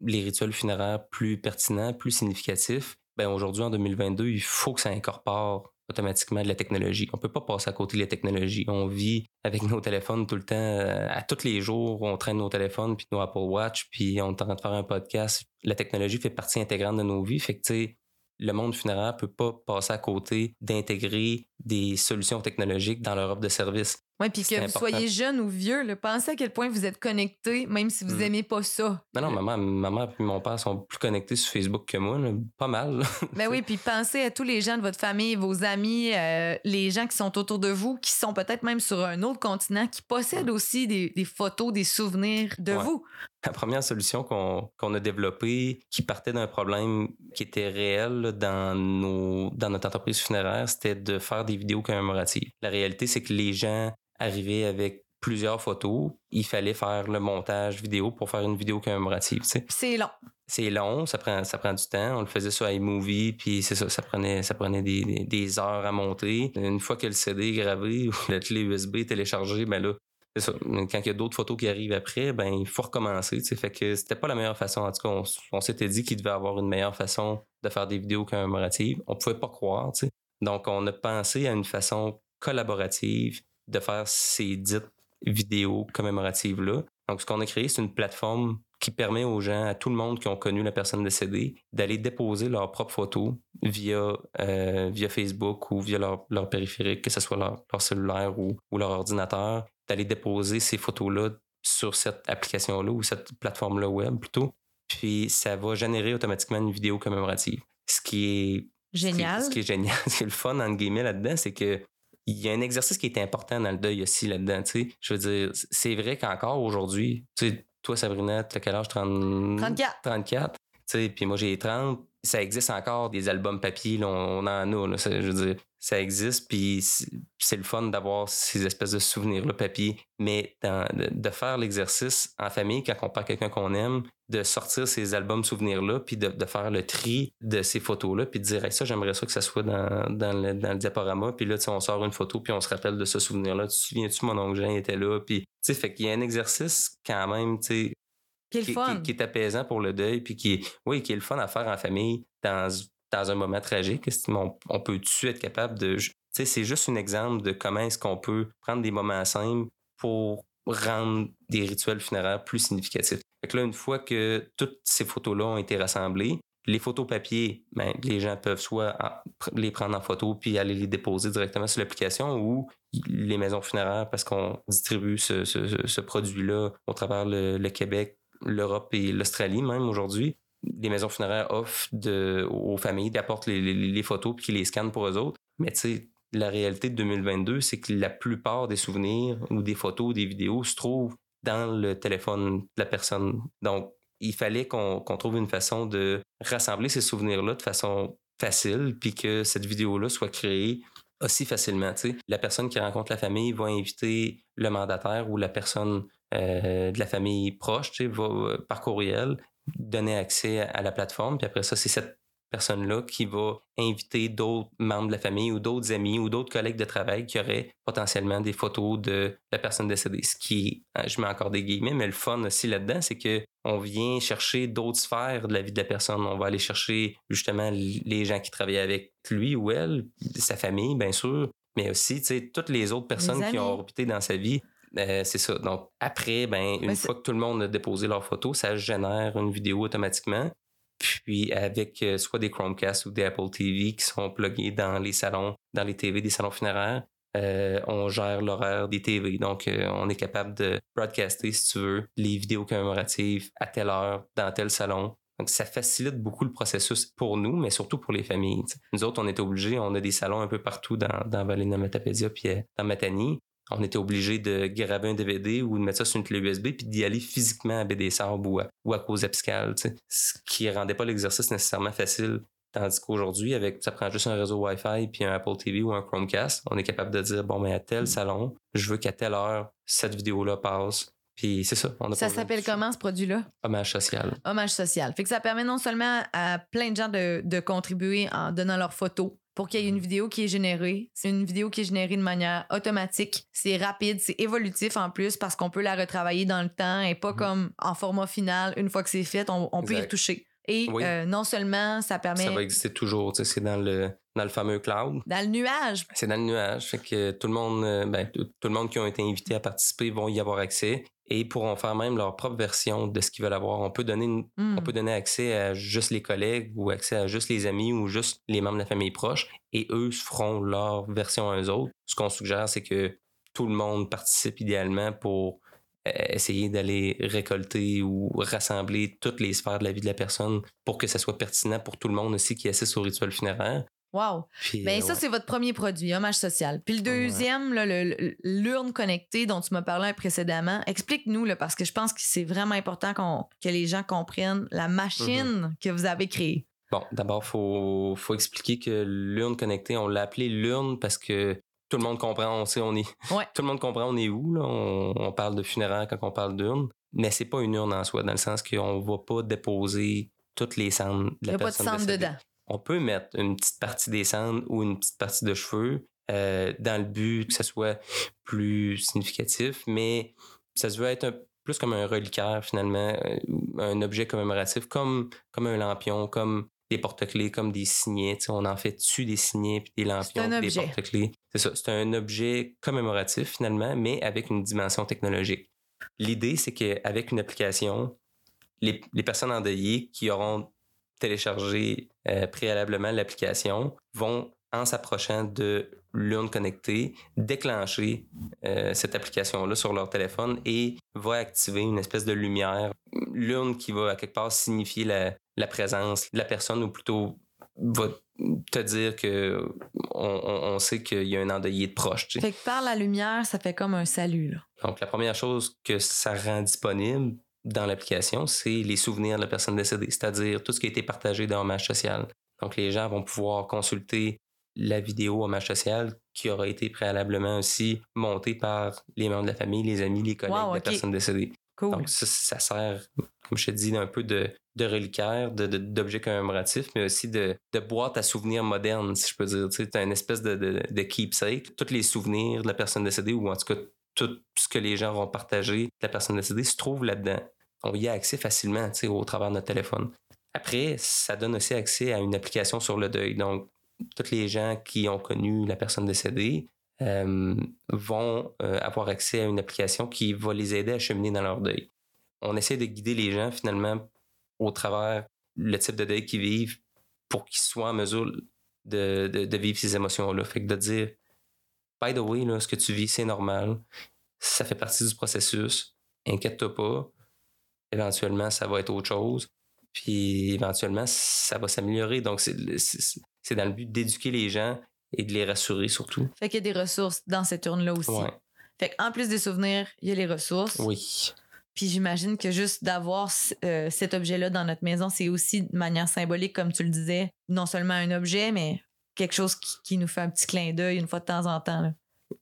les rituels funéraires plus pertinents, plus significatifs, ben aujourd'hui, en 2022, il faut que ça incorpore automatiquement de la technologie. On peut pas passer à côté de la technologie. On vit avec nos téléphones tout le temps. Euh, à tous les jours, on traîne nos téléphones, puis nos Apple Watch, puis on est en train de faire un podcast. La technologie fait partie intégrante de nos vies. Fait que, tu sais, le monde funéraire peut pas passer à côté d'intégrer des solutions technologiques dans leur offre de service. Oui, puis que vous soyez jeune ou vieux, pensez à quel point vous êtes connecté, même si vous n'aimez hmm. pas ça. Non, non, maman, maman et mon père sont plus connectés sur Facebook que moi, pas mal. Ben oui, puis pensez à tous les gens de votre famille, vos amis, euh, les gens qui sont autour de vous, qui sont peut-être même sur un autre continent, qui possèdent aussi des, photos, des souvenirs de vous. La première solution qu'on a développée, qui partait d'un problème qui était réel dans, nos, dans notre entreprise funéraire, c'était de faire des vidéos commémoratives. La réalité, c'est que les gens arriver avec plusieurs photos. Il fallait faire le montage vidéo pour faire une vidéo commémorative. C'est long. c'est long, ça prend, ça prend du temps. On le faisait sur iMovie, puis c'est ça, ça prenait, ça prenait des, des, des, heures à monter. Une fois que le CD est gravé ou la clé USB est téléchargée, ben là, c'est ça. Quand il y a d'autres photos qui arrivent après, ben il faut recommencer. T'sais. Fait que c'était pas la meilleure façon. En tout cas, on, on s'était dit qu'il devait avoir une meilleure façon de faire des vidéos commémoratives. On pouvait pas croire. T'sais. Donc, on a pensé à une façon collaborative de faire ces dites vidéos commémoratives-là. Donc, ce qu'on a créé, c'est une plateforme qui permet aux gens, à tout le monde qui ont connu la personne décédée, d'aller déposer leurs propres photos via, euh, via Facebook ou via leur, leur, périphérique, que ce soit leur, leur cellulaire ou, ou, leur ordinateur, d'aller déposer ces photos-là sur cette application-là ou cette plateforme-là web plutôt. Puis ça va générer automatiquement une vidéo commémorative. Ce qui est génial. Ce qui, est, ce qui est génial, ce qui est le fun entre guillemets là-dedans, c'est que il y a un exercice qui est important dans le deuil aussi là-dedans. Tu sais. Je veux dire, c'est vrai qu'encore aujourd'hui, tu sais, toi, Sabrina, tu as quel âge? 30... 34. 34. Puis moi, j'ai 30. Ça existe encore des albums papier, on, en a. Je veux dire, ça existe, puis c'est le fun d'avoir ces espèces de souvenirs-là papier. Mais de, faire l'exercice en famille, quand on perd quelqu'un qu'on aime, de sortir ces albums souvenirs-là, puis de, de, faire le tri de ces photos-là, puis de dire hey, ça, j'aimerais ça que ça soit dans, dans, le, dans le diaporama. Puis là, on sort une photo, puis on se rappelle de ce souvenir-là. Tu te souviens-tu, mon oncle Jean était là? Puis, tu sais, fait qu'il y a un exercice quand même, tu sais, qui, qui, qui, qui, est apaisant pour le deuil, puis qui, oui, qui est le fun à faire en famille dans dans un moment tragique. On, on peut-tu être capable de. Tu sais, c'est juste un exemple de comment est-ce qu'on peut prendre des moments simples pour rendre des rituels funéraires plus significatifs. Fait que là, une fois que toutes ces photos-là ont été rassemblées, les photos papier, ben, les gens peuvent soit les prendre en photo puis aller les déposer directement sur l'application ou les maisons funéraires parce qu'on distribue ce, ce, ce produit-là au travers le, le Québec, l'Europe et l'Australie même aujourd'hui les maisons funéraires offrent aux familles d'apporter les, les, photos puis qu'ils les scannent pour eux autres. Mais tu sais, la réalité de 2022, c'est que la plupart des souvenirs ou des photos, des vidéos se trouvent dans le téléphone de la personne. Donc, il fallait qu'on qu trouve une façon de rassembler ces souvenirs-là de façon facile, puis que cette vidéo-là soit créée aussi facilement. sais La personne qui rencontre la famille va inviter le mandataire ou la personne euh, de la famille proche, va, par courriel, donner accès à la plateforme. Puis après ça, c'est cette personne-là qui va inviter d'autres membres de la famille ou d'autres amis ou d'autres collègues de travail qui auraient potentiellement des photos de la personne décédée. Ce qui, hein, je mets encore des guillemets, mais le fun aussi là-dedans, c'est que on vient chercher d'autres sphères de la vie de la personne. On va aller chercher justement les gens qui travaillent avec lui ou elle, sa famille, bien sûr, mais aussi, tu sais, toutes les autres personnes qui ont orbité dans sa vie. Euh, c'est ça. Donc, après, ben, une fois que tout le monde a déposé leurs photos, ça génère une vidéo automatiquement. Puis, avec euh, soit des Chromecast ou des Apple TV qui sont plugués dans les salons, dans les TV des salons funéraires, euh, on gère l'horaire des TV. Donc, euh, on est capable de broadcaster, si tu veux, les vidéos commémoratives à telle heure, dans tel salon. Donc, ça facilite beaucoup le processus pour nous, mais surtout pour les familles. T'sais. Nous autres, on est obligés, on a des salons un peu partout dans, dans Vallée de Matapédia puis dans Matanie on était obligé de graver un DVD ou de mettre ça sur une clé USB puis d'y aller physiquement à BD-Sarb ou à, ou à cause Epscal, ce qui rendait pas l'exercice nécessairement facile. Tandis qu'aujourd'hui, avec ça prend juste un réseau Wi-Fi puis un Apple TV ou un Chromecast, on est capable de dire bon, mais à tel salon, je veux qu'à telle heure, cette vidéo-là passe. Puis c'est ça. On a ça s'appelle comment ce produit-là? Hommage social. Hommage social. Fait que ça permet non seulement à plein de gens de, de contribuer en donnant leurs photos, pour qu'il y ait une vidéo qui est générée. C'est une vidéo qui est générée de manière automatique. C'est rapide, c'est évolutif en plus parce qu'on peut la retravailler dans le temps et pas mmh. comme en format final. Une fois que c'est fait, on, on peut y retoucher. Et oui. euh, non seulement ça permet. Ça va exister toujours, tu sais, c'est dans le, dans le fameux cloud. Dans le nuage. C'est dans le nuage. Fait que tout le monde, ben, tout le monde qui ont été invités à participer vont y avoir accès et pourront faire même leur propre version de ce qu'ils veulent avoir. On peut donner, une, mm. on peut donner accès à juste les collègues ou accès à juste les amis ou juste les membres de la famille proche et eux feront leur version à eux autres. Ce qu'on suggère, c'est que tout le monde participe idéalement pour euh, essayer d'aller récolter ou rassembler toutes les sphères de la vie de la personne pour que ça soit pertinent pour tout le monde aussi qui assiste au rituel funéraire. Wow. Puis, ben, euh, ça, ouais. c'est votre premier produit, hommage social. Puis le deuxième, ouais. l'urne connectée dont tu m'as parlé précédemment, explique-nous, parce que je pense que c'est vraiment important qu que les gens comprennent la machine mm -hmm. que vous avez créée. Bon, d'abord, il faut, faut expliquer que l'urne connectée, on l'a appelée l'urne parce que tout le monde comprend, on sait, on est. Ouais. tout le monde comprend, on est où, là? On, on parle de funéraire quand on parle d'urne. Mais c'est pas une urne en soi, dans le sens qu'on va pas déposer toutes les cendres de Il la n'y a pas de cendre décédée. dedans. On peut mettre une petite partie des cendres ou une petite partie de cheveux euh, dans le but que ce soit plus significatif, mais ça se veut être un- plus comme un reliquaire finalement, euh, un objet commémoratif comme, comme un lampion, comme des porte-clés, comme des signets. On en fait dessus des signets puis des lampions, puis des porte-clés. C'est ça, c'est un objet commémoratif finalement, mais avec une dimension technologique. L'idée, c'est qu'avec une application, les, les personnes endeuillées qui auront téléchargé euh, préalablement l'application vont, en s'approchant de l'urne connectée, déclencher euh, cette application-là sur leur téléphone et va activer une espèce de lumière. L'urne qui va à quelque part signifier la, la présence de la personne ou plutôt va te dire que on, sait qu'il y a un endeuillé de proche. tu sais. Fait que par la lumière, ça fait comme un salut. Là. Donc, la première chose que ça rend disponible dans l'application, c'est les souvenirs de la personne décédée, c'est-à-dire tout ce qui a été partagé dans Hommage social. Donc, les gens vont pouvoir consulter la vidéo Hommage social qui aura été préalablement aussi montée par les membres de la famille, les amis, les collègues Wow, de la personne décédée. Cool. Donc, ça, ça sert, comme je te dis, un peu de, de reliquaire, de- de- d'objet commémoratif, mais aussi de, de boîte à souvenirs moderne, si je peux dire. Tu sais, as une espèce de, de, de keepsake. Tous les souvenirs de la personne décédée, ou en tout cas, tout ce que les gens vont partager de la personne décédée se trouve là-dedans. On y a accès facilement, au travers de notre téléphone. Après, ça donne aussi accès à une application sur le deuil. Donc, tous les gens qui ont connu la personne décédée euh, vont euh, avoir accès à une application qui va les aider à cheminer dans leur deuil. On essaie de guider les gens finalement au travers le type de deuil qu'ils vivent pour qu'ils soient en mesure de, de- de vivre ces émotions-là. Fait que de dire, by the way, là, ce que tu vis, c'est normal. Ça fait partie du processus. Inquiète-toi pas. Éventuellement, ça va être autre chose. Puis éventuellement, ça va s'améliorer. Donc, c'est- dans le but d'éduquer les gens et de les rassurer surtout. Fait qu'il y a des ressources dans cette urne-là aussi. Ouais. Fait qu'en plus des souvenirs, il y a les ressources. Oui. Puis j'imagine que juste d'avoir euh, cet objet-là dans notre maison, c'est aussi de manière symbolique, comme tu le disais, non seulement un objet, mais quelque chose qui, qui nous fait un petit clin d'œil une fois de temps en temps. là.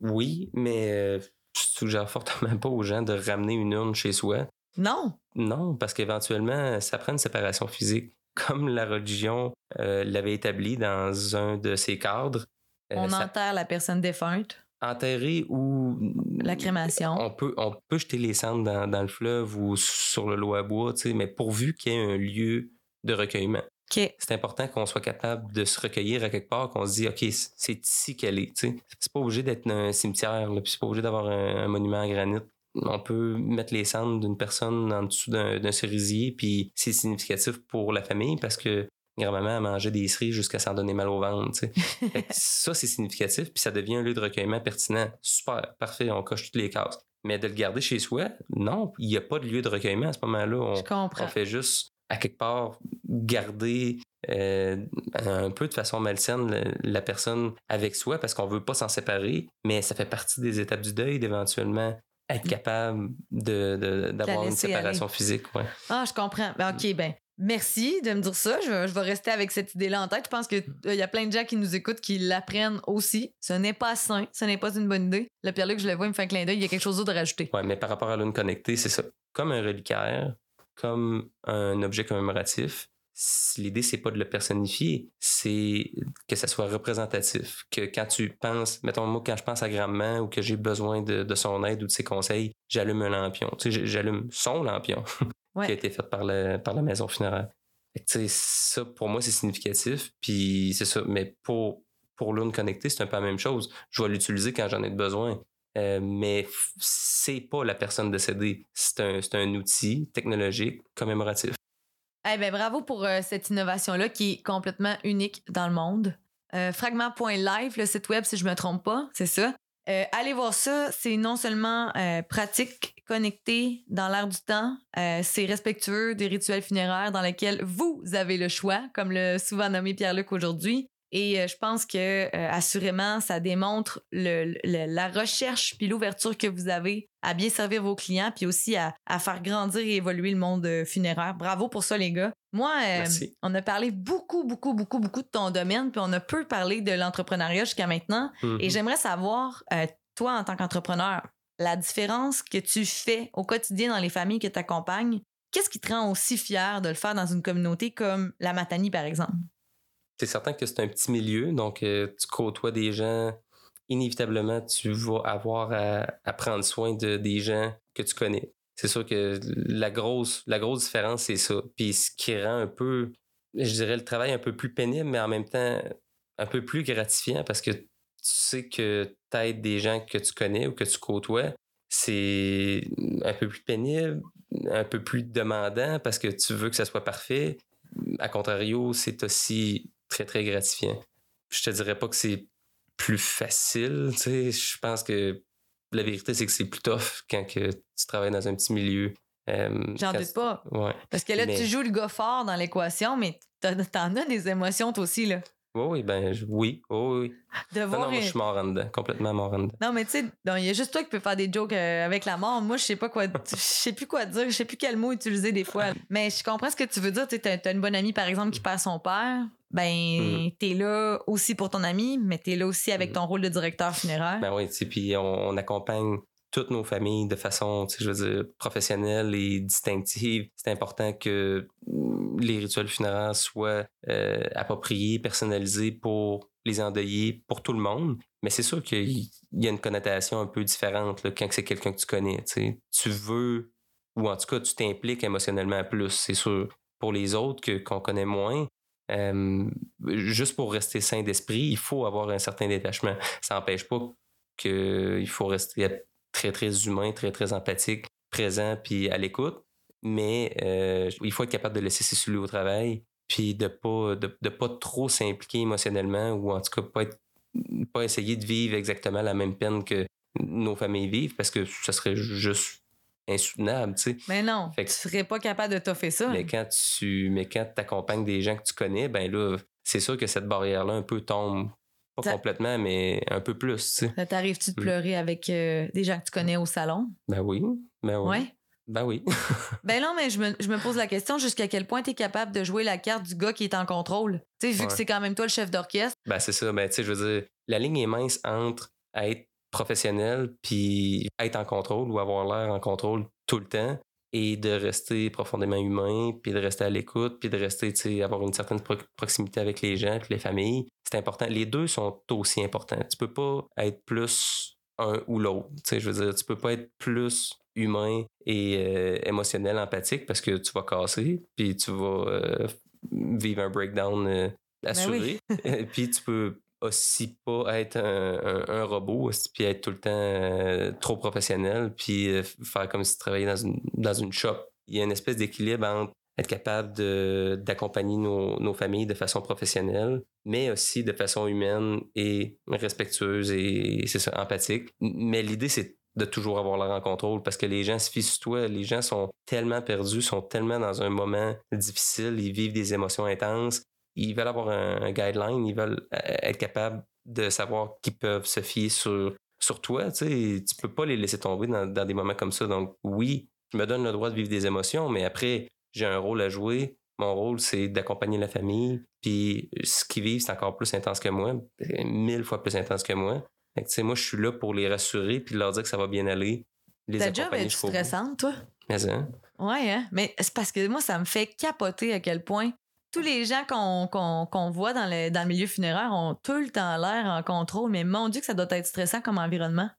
Oui, mais euh, je suggère fortement pas aux gens de ramener une urne chez soi. Non! Non, parce qu'éventuellement, ça prend une séparation physique. Comme la religion euh, l'avait établi dans un de ses cadres. euh, On ça- enterre la personne défunte, enterrer ou la crémation. on peut, on peut jeter les cendres dans, dans le fleuve ou sur le lot à bois, tu sais, mais pourvu qu'il y ait un lieu de recueillement. OK. C'est important qu'on soit capable de se recueillir à quelque part, qu'on se dit, OK, c'est ici qu'elle est. tu sais. C'est pas obligé d'être un cimetière, puis c'est pas obligé d'avoir un, un monument en granit. On peut mettre les cendres d'une personne en dessous d'un cerisier, puis c'est significatif pour la famille parce que grand-maman a mangé des cerises jusqu'à s'en donner mal au ventre. ça, c'est significatif, puis ça devient un lieu de recueillement pertinent. Super, parfait, on coche toutes les cases. Mais de le garder chez soi, non, il n'y a pas de lieu de recueillement à ce moment-là. On, Je comprends. on fait juste, à quelque part, garder euh, un peu de façon malsaine la, la personne avec soi parce qu'on veut pas s'en séparer, mais ça fait partie des étapes du deuil d'éventuellement être capable de, d'avoir une séparation physique. Ouais. Ah, je comprends. Ben, OK, ben, merci de me dire ça. Je, vais- je vais rester avec cette idée-là en tête. Je pense qu'il y a plein de gens qui nous écoutent qui l'apprennent aussi. Ce n'est pas sain. Ce n'est pas une bonne idée. Le Pierre-Luc, je le vois, il me fait un clin d'œil. Il y a quelque chose d'autre à rajouter. Ouais, mais par rapport à l'une connectée, c'est ça. Comme un reliquaire, comme un objet commémoratif, l'idée, c'est pas de le personnifier, c'est que ça soit représentatif. Que quand tu penses, mettons, moi, quand je pense à grand-mère ou que j'ai besoin de, de son aide ou de ses conseils, j'allume un lampion. Tu sais, j'allume son lampion Ouais. qui a été fait par la, par la maison funéraire. Tu sais, ça, pour moi, c'est significatif. Puis c'est ça. Mais pour, pour l'une connectée, c'est un peu la même chose. Je vais l'utiliser quand j'en ai besoin. Euh, mais c'est pas la personne décédée. C'est un, c'est un outil technologique commémoratif. Eh ben, bravo pour euh, cette innovation-là qui est complètement unique dans le monde. Euh, Fragment.live, le site web, si je me trompe pas, c'est ça. Euh, allez voir ça. C'est non seulement euh, pratique, connecté dans l'air du temps, c'est respectueux des rituels funéraires dans lesquels vous avez le choix, comme le souvent nommé Pierre-Luc aujourd'hui. Et euh, je pense que euh, assurément, ça démontre le- le- la recherche puis l'ouverture que vous avez à bien servir vos clients puis aussi à, à faire grandir et évoluer le monde euh, funéraire. Bravo pour ça, les gars. Moi, euh, on a parlé beaucoup, beaucoup, beaucoup, beaucoup de ton domaine puis on a peu parlé de l'entrepreneuriat jusqu'à maintenant. Mhm. Et j'aimerais savoir, euh, toi, en tant qu'entrepreneur, la différence que tu fais au quotidien dans les familles que tu accompagnes qu'est-ce qui te rend aussi fier de le faire dans une communauté comme la Matanie, par exemple? C'est certain que c'est un petit milieu, donc euh, tu côtoies des gens, inévitablement, tu vas avoir à, prendre soin de, des gens que tu connais. C'est sûr que la grosse, la grosse différence, c'est ça. Puis ce qui rend un peu, je dirais, le travail un peu plus pénible, mais en même temps un peu plus gratifiant parce que tu sais que tu aides des gens que tu connais ou que tu côtoies. C'est un peu plus pénible, un peu plus demandant parce que tu veux que ça soit parfait. À contrario, c'est aussi très, très gratifiant. Je te dirais pas que c'est plus facile, tu sais. Je pense que la vérité, c'est que c'est plus tough quand que tu travailles dans un petit milieu. Euh, J'en doute pas. Parce que là, tu joues le gars fort dans l'équation, mais t'en as des émotions toi aussi, là. Oui, oui, ben oui, oh, oui. De voir non, moi, je suis mort en dedans, complètement mort en dedans. Non, mais tu sais, il y a juste toi qui peux faire des jokes euh, avec la mort. Moi, je sais pas quoi, je sais plus quoi dire, je sais plus quel mot utiliser des fois. Mais je comprends ce que tu veux dire. Tu as, une bonne amie, par exemple, qui perd son père. Ben, mm-hmm. tu es là aussi pour ton ami, mais tu es là aussi avec mm-hmm. ton rôle de directeur funéraire. Ben oui, tu sais, puis on, accompagne toutes nos familles de façon, je veux dire, professionnelle et distinctive. C'est important que les rituels funéraires soient euh, appropriés, personnalisés pour les endeuillés, pour tout le monde. Mais c'est sûr qu'il y a une connotation un peu différente quand c'est quelqu'un que tu connais. Tu veux, ou en tout cas, tu t'impliques émotionnellement plus, c'est sûr. Pour les autres que, qu'on connaît moins, euh, juste pour rester sain d'esprit, il faut avoir un certain détachement. Ça n'empêche pas qu'il faut rester très, très humain, très, très empathique, présent, puis à l'écoute. Mais euh, il faut être capable de laisser ses souliers au travail, puis de pas, de, pas trop s'impliquer émotionnellement, ou en tout cas pas, être, pas essayer de vivre exactement la même peine que nos familles vivent, parce que ça serait juste insoutenable, tu sais. Mais non, fait que, tu serais pas capable de t'offrir ça. Mais quand tu mais quand accompagnes des gens que tu connais, ben là, c'est sûr que cette barrière-là un peu tombe pas complètement, mais un peu plus. Tu sais. T'arrives-tu de mm. pleurer avec euh, des gens que tu connais au salon? Ben oui. Ben oui. Ouais? Ben oui. ben non, mais je me, pose la question jusqu'à quel point tu es capable de jouer la carte du gars qui est en contrôle? Tu sais, vu que c'est quand même toi le chef d'orchestre. Ben c'est ça. Ben tu sais, je veux dire, la ligne est mince entre être professionnel puis être en contrôle ou avoir l'air en contrôle tout le temps et de rester profondément humain, puis de rester à l'écoute, puis de rester, tu sais, avoir une certaine proximité avec les gens, puis les familles. C'est important. Les deux sont aussi importants. Tu peux pas être plus un ou l'autre. Tu sais, je veux dire, tu peux pas être plus humain et euh, émotionnel, empathique, parce que tu vas casser, puis tu vas euh, vivre un breakdown euh, ben assuré. puis tu peux aussi pas être un, robot, puis être tout le temps euh, trop professionnel, puis faire comme si tu travaillais dans une, dans une shop. Il y a une espèce d'équilibre entre être capable d'accompagner nos, nos, familles de façon professionnelle, mais aussi de façon humaine et respectueuse et, c'est ça, empathique. Mais l'idée, c'est de toujours avoir l'air en contrôle parce que les gens se fient sur toi. Les gens sont tellement perdus, sont tellement dans un moment difficile, ils vivent des émotions intenses ils veulent avoir un, guideline, ils veulent euh, être capables de savoir qu'ils peuvent se fier sur, sur toi. Tu sais, tu peux pas les laisser tomber dans, des moments comme ça. Donc, oui, je me donne le droit de vivre des émotions, mais après, j'ai un rôle à jouer. Mon rôle, c'est d'accompagner la famille. Puis, ce qu'ils vivent, c'est encore plus intense que moi, mille fois plus intense que moi. Tu sais, moi, je suis là pour les rassurer puis leur dire que ça va bien aller. Les Ta job est stressante, toi? Mais, hein? Ouais, hein? Mais c'est parce que moi, ça me fait capoter à quel point tous les gens qu'on voit dans le, dans le milieu funéraire ont tout le temps l'air en contrôle, mais mon Dieu que ça doit être stressant comme environnement.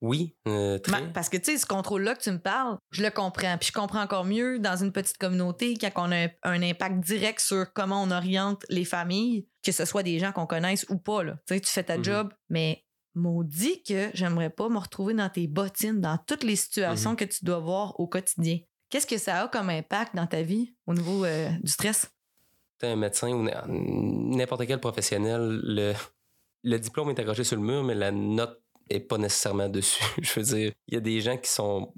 Oui, euh, Parce que, tu sais, ce contrôle-là que tu me parles, je le comprends. Puis je comprends encore mieux dans une petite communauté quand on a un, impact direct sur comment on oriente les familles, que ce soit des gens qu'on connaisse ou pas. Tu sais, tu fais ta mm-hmm. job, mais maudit que j'aimerais pas me retrouver dans tes bottines, dans toutes les situations mm-hmm. que tu dois voir au quotidien. Qu'est-ce que ça a comme impact dans ta vie au niveau euh, du stress? un médecin ou n'importe quel professionnel, le, le diplôme est accroché sur le mur, mais la note est pas nécessairement dessus. je veux dire, il y a des gens qui sont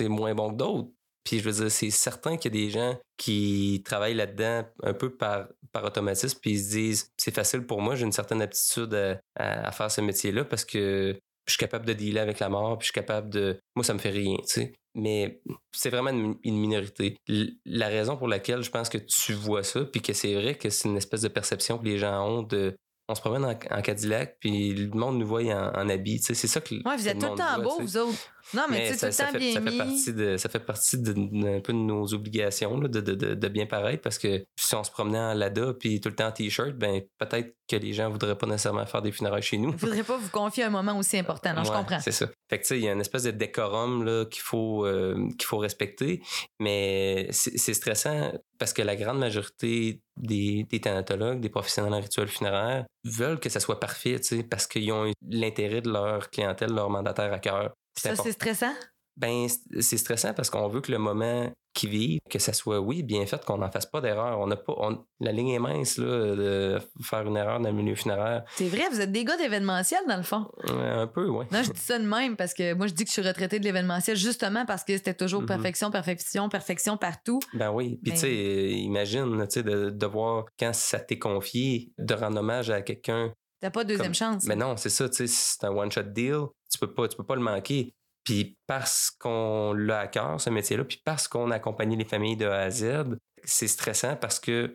moins bons que d'autres. Puis je veux dire, c'est certain qu'il y a des gens qui travaillent là-dedans un peu par, par automatisme, puis ils se disent c'est facile pour moi, j'ai une certaine aptitude à, faire ce métier-là parce que je suis capable de dealer avec la mort, puis je suis capable de. Moi, ça me fait rien, tu sais mais c'est vraiment une, minorité. la raison pour laquelle je pense que tu vois ça, puis que c'est vrai que c'est une espèce de perception que les gens ont de on se promène en, Cadillac, puis le monde nous voit en, habit. C'est ça que. Ouais, vous êtes tout le temps beau, vous autres. Non, mais, tu sais, tout le ça, temps fait, bien ça fait partie de ça fait partie de, un peu de nos obligations là, de, de, de, bien paraître parce que si on se promenait en Lada puis tout le temps en t-shirt, ben peut-être que les gens voudraient pas nécessairement faire des funérailles chez nous. Je voudrais pas vous confier un moment aussi important. Non, je comprends. C'est ça. Fait que tu sais, il y a une espèce de décorum là, qu'il faut euh, qu'il faut respecter, mais c'est c'est stressant parce que la grande majorité des, des thanatologues, des professionnels en rituel funéraire veulent que ça soit parfait, tu sais, parce qu'ils ont l'intérêt de leur clientèle, leur mandataire à cœur. Ça, c'est stressant? Ben, c'est stressant parce qu'on veut que le moment qu'ils vivent, que ça soit, oui, bien fait, qu'on n'en fasse pas d'erreur. On n'a pas, on- la ligne est mince, là, de faire une erreur dans le milieu funéraire. C'est vrai, vous êtes des gars d'événementiel, dans le fond. Euh, un peu, oui. Non, je dis ça de même parce que moi, je dis que je suis retraité de l'événementiel justement parce que c'était toujours Mhm. perfection, perfection, perfection partout. Ben oui. Puis, Ben- tu sais, imagine, tu sais, de, de voir quand ça t'est confié, de rendre hommage à quelqu'un. T'as pas de deuxième Comme- chance. Mais non, c'est ça, tu sais, c'est un one-shot deal. Tu peux pas, tu peux pas le manquer. Puis parce qu'on l'a à cœur, ce métier-là, puis parce qu'on a accompagné les familles de A à Z, c'est stressant parce que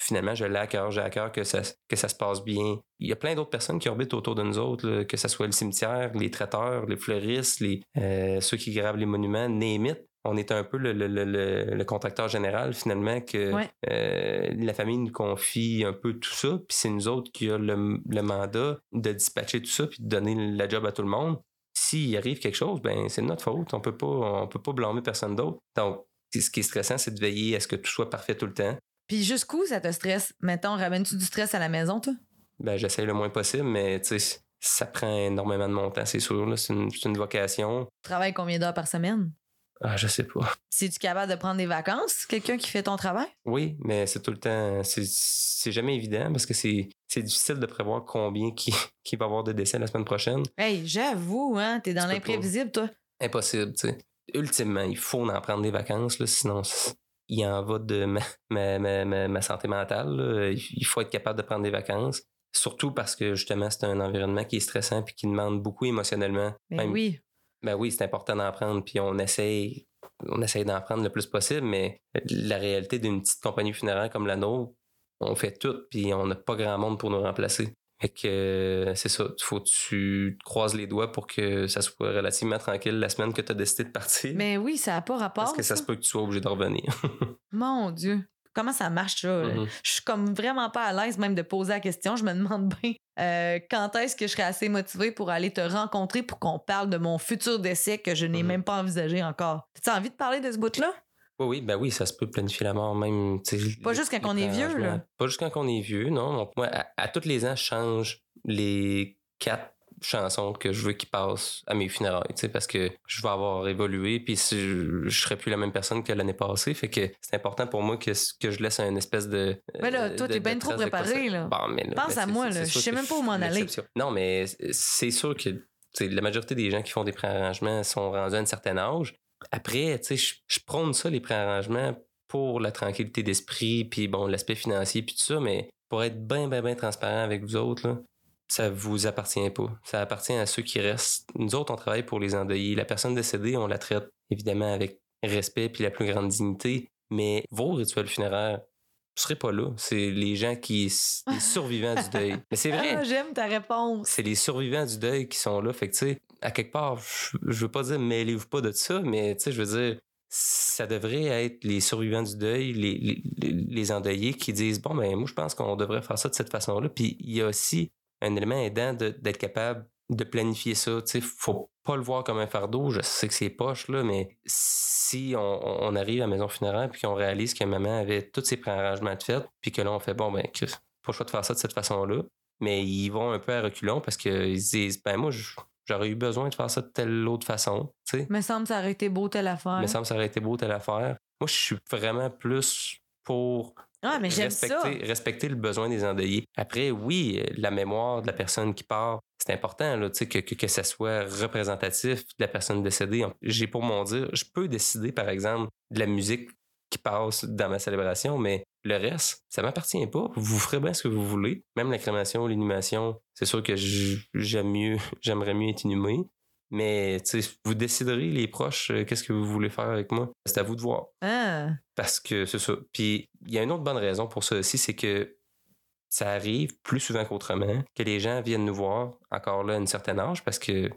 finalement, je l'ai à cœur, j'ai à cœur que ça, que ça se passe bien. Il y a plein d'autres personnes qui orbitent autour de nous autres, que ce soit le cimetière, les traiteurs, les fleuristes, les, euh, ceux qui gravent les monuments, name it. On est un peu le, le, le, le- le contracteur général, finalement, que Ouais. euh, la famille nous confie un peu tout ça, puis c'est nous autres qui a le, mandat de dispatcher tout ça, puis de donner la job à tout le monde. S'il arrive quelque chose, ben c'est de notre faute. On peut pas, on peut pas blâmer personne d'autre. Donc, ce qui est stressant, c'est de veiller à ce que tout soit parfait tout le temps. Puis jusqu'où ça te stresse? Mettons, ramènes-tu du stress à la maison, toi? Ben, j'essaie le moins possible, mais tu sais, ça prend énormément de mon temps, c'est sûr. C'est une, c'est une vocation. Tu travailles combien d'heures par semaine? Ah, je sais pas. Si tu capable de prendre des vacances, quelqu'un qui fait ton travail? Oui, mais c'est tout le temps. C'est, c'est jamais évident parce que c'est, c'est difficile de prévoir combien qui, qui va y avoir de décès la semaine prochaine. Hey, j'avoue, hein, t'es dans l'imprévisible, toi. Impossible, tu sais. Ultimement, il faut en prendre des vacances, là, sinon il en va de ma, ma, ma, ma- ma santé mentale. là. Il faut être capable de prendre des vacances. Surtout parce que justement, c'est un environnement qui est stressant puis qui demande beaucoup émotionnellement. Ben Même- oui. Ben oui, c'est important d'en prendre, puis on essaye, on essaye d'en prendre le plus possible, mais la réalité d'une petite compagnie funéraire comme la nôtre, on fait tout, puis on n'a pas grand monde pour nous remplacer. Fait que euh, c'est ça, faut que tu croises les doigts pour que ça soit relativement tranquille la semaine que tu as décidé de partir. Mais oui, ça n'a pas rapport. parce que ça ça. se peut que tu sois obligé de revenir. Mon Dieu. Comment ça marche, ça? Mhm. Je suis comme vraiment pas à l'aise même de poser la question. Je me demande bien euh, quand est-ce que je serais assez motivée pour aller te rencontrer pour qu'on parle de mon futur décès que je n'ai Mhm. même pas envisagé encore? Tu as envie de parler de ce bout-là? Oui, oui, ben oui, ça se peut planifier la mort même. Pas juste quand on est vieux, là. Pas juste quand on est vieux, non. Moi, à, à tous les ans, je change les quatre chansons que je veux qui passent à mes funérailles, parce que je vais avoir évolué, puis si je, je serai plus la même personne que l'année passée, fait que c'est important pour moi que, que je laisse une espèce de. Mais là, euh, toi, t'es bien trop préparé, là. Bon, mais là, Pense à moi, là. Je sais même pas où m'en aller. Non, mais c'est sûr que la majorité des gens qui font des préarrangements sont rendus à un certain âge. Après, tu sais, je, je prône ça, les préarrangements, pour la tranquillité d'esprit, puis bon, l'aspect financier, puis tout ça, mais pour être bien, bien, bien transparent avec vous autres, là, ça vous appartient pas. Ça appartient à ceux qui restent. Nous autres, on travaille pour les endeuillés. La personne décédée, on la traite évidemment avec respect puis la plus grande dignité, mais vos rituels funéraires, vous serez pas là. C'est les gens qui... les survivants du deuil. Mais c'est vrai. Ah, J'aime ta réponse. C'est les survivants du deuil qui sont là. Fait que, tu sais, à quelque part, je, je veux pas dire mêlez-vous pas de ça, mais, tu sais, je veux dire, ça devrait être les survivants du deuil, les, les, les- les endeuillés qui disent, bon, ben, moi, je pense qu'on devrait faire ça de cette façon-là. Puis, il y a aussi un élément aidant d'être capable de planifier ça. Tu sais, faut pas le voir comme un fardeau. Je sais que c'est poche, là, mais si on, on arrive à la maison funéraire puis qu'on réalise que maman avait tous ses préarrangements de fait, puis que là, on fait, bon, ben, pas le choix de faire ça de cette façon-là. Mais ils vont un peu à reculons parce qu'ils se disent, ben, moi, j'aurais eu besoin de faire ça de telle autre façon. Tu sais, Me semble que ça aurait été beau telle affaire. il me semble que ça aurait été beau telle affaire. Moi, je suis vraiment plus pour Ah, mais j'aime respecter, le besoin des endeuillés. Après, oui, euh, la mémoire de la personne qui part, c'est important là, que, que, que ça soit représentatif de la personne décédée. J'ai pour mon dire, je peux décider, par exemple, de la musique qui passe dans ma célébration, mais le reste, ça m'appartient pas. Vous ferez bien ce que vous voulez. Même la crémation, l'inhumation, c'est sûr que j'aime mieux, j'aimerais mieux être inhumé. Mais vous déciderez, les proches, euh, qu'est-ce que vous voulez faire avec moi. C'est à vous de voir. Ah. Parce que c'est ça. Puis il y a une autre bonne raison pour ça aussi, c'est que ça arrive plus souvent qu'autrement, que les gens viennent nous voir encore là à un certain âge, parce que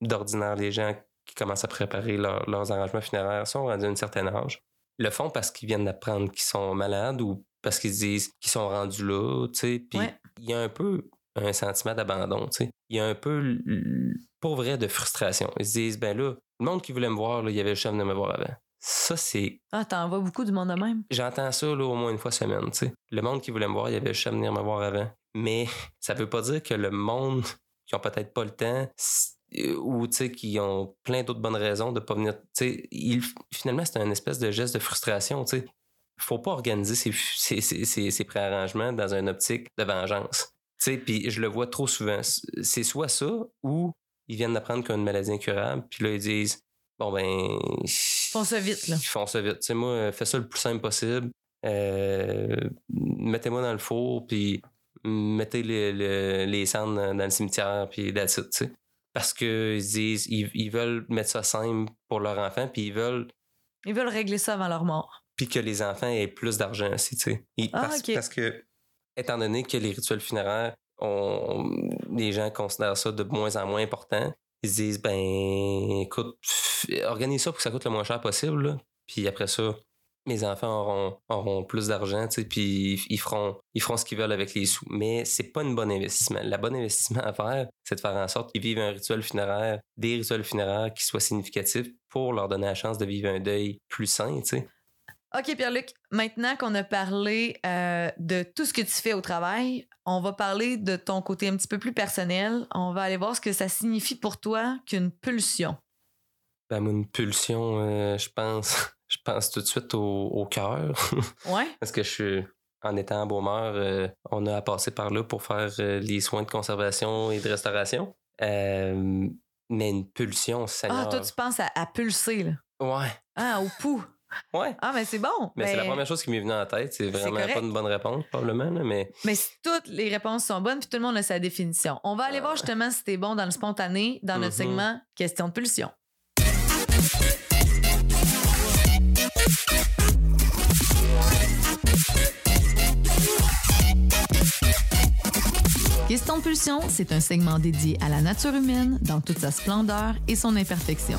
d'ordinaire, les gens qui commencent à préparer leur- leurs arrangements funéraires sont rendus à un certain âge. Le font parce qu'ils viennent d'apprendre qu'ils sont malades ou parce qu'ils se disent qu'ils sont rendus là, tu sais. Puis Ouais. il y a un peu un sentiment d'abandon, tu sais. Il y a un peu, pour vrai, de frustration. Ils se disent, ben là, le monde qui voulait me voir, là, il y avait le chef de me voir avant. Ça, c'est Ah, t'en vois beaucoup du monde de même? J'entends ça là, au moins une fois semaine. tu sais. Le monde qui voulait me voir, il avait juste à venir me voir avant. Mais ça veut pas dire que le monde qui ont peut-être pas le temps ou tu sais, qui ont plein d'autres bonnes raisons de pas venir. tu sais, il- finalement, c'est un espèce de geste de frustration. tu sais. Faut pas organiser ces, ces, ces, ces- ces préarrangements dans une optique de vengeance. Tu sais, Puis je le vois trop souvent. C'est soit ça ou ils viennent d'apprendre qu'ils ont une maladie incurable, puis là, ils disent Bon, ben. Ils font ça vite, là. Ils font ça vite. Tu sais, moi, fais ça le plus simple possible. Euh, Mettez-moi dans le four, puis mettez les, les, les cendres dans, dans le cimetière, puis that's it, tu sais. Parce qu'ils se disent, ils, ils veulent mettre ça simple pour leur enfant, puis ils veulent Ils veulent régler ça avant leur mort. puis que les enfants aient plus d'argent aussi, tu sais. Ils- Ah, parce que, étant donné que les rituels funéraires, on, les gens considèrent ça de moins en moins important, ils se disent, ben, écoute, organise ça pour que ça coûte le moins cher possible. Puis après ça, mes enfants auront, auront plus d'argent, puis ils feront, ils feront ce qu'ils veulent avec les sous. Mais c'est pas une bonne investissement. Le bon investissement à faire, c'est de faire en sorte qu'ils vivent un rituel funéraire, des rituels funéraires qui soient significatifs pour leur donner la chance de vivre un deuil plus sain, tu sais. OK, Pierre-Luc, maintenant qu'on a parlé euh, de tout ce que tu fais au travail, on va parler de ton côté un petit peu plus personnel. On va aller voir ce que ça signifie pour toi qu'une pulsion. Ben, moi, une pulsion, euh, je pense, je pense tout de suite au, au cœur. Ouais? Parce que je suis, en étant beau-mère, euh, on a à passer par là pour faire euh, les soins de conservation et de restauration. Mais une pulsion, ça Ah, toi, tu penses à, à pulser, là. Ouais, Ah, au pouls. Ouais. Ah, mais c'est bon. Mais c'est la première chose qui m'est venue en tête. C'est vraiment pas une bonne réponse, probablement, là, mais Mais si toutes les réponses sont bonnes, puis tout le monde a sa définition. On va aller voir justement si t'es bon dans le spontané, dans notre Mhm. segment Question de pulsion. Question de pulsion, c'est un segment dédié à la nature humaine dans toute sa splendeur et son imperfection.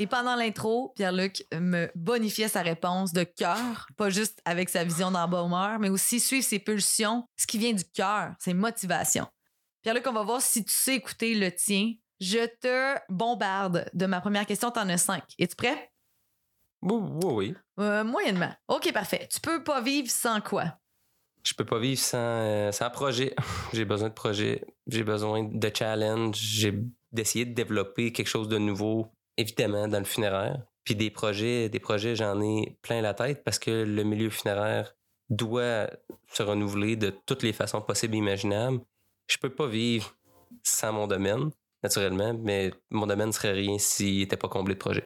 Et pendant l'intro, Pierre-Luc me bonifiait sa réponse de cœur, pas juste avec sa vision humeur, mais aussi suivre ses pulsions, ce qui vient du cœur, ses motivations. Pierre-Luc, on va voir si tu sais écouter le tien. Je te bombarde de ma première question, t'en as cinq. Es-tu prêt? oui, oui, oui. Euh, moyennement. OK, parfait. Tu peux pas vivre sans quoi? Je peux pas vivre sans, euh, sans projet. J'ai besoin de projet. J'ai besoin de challenge. J'ai d'essayer de développer quelque chose de nouveau, évidemment, dans le funéraire. Puis des projets, des projets, j'en ai plein la tête parce que le milieu funéraire doit se renouveler de toutes les façons possibles et imaginables. Je peux pas vivre sans mon domaine, naturellement, mais mon domaine serait rien s'il n'était pas comblé de projets.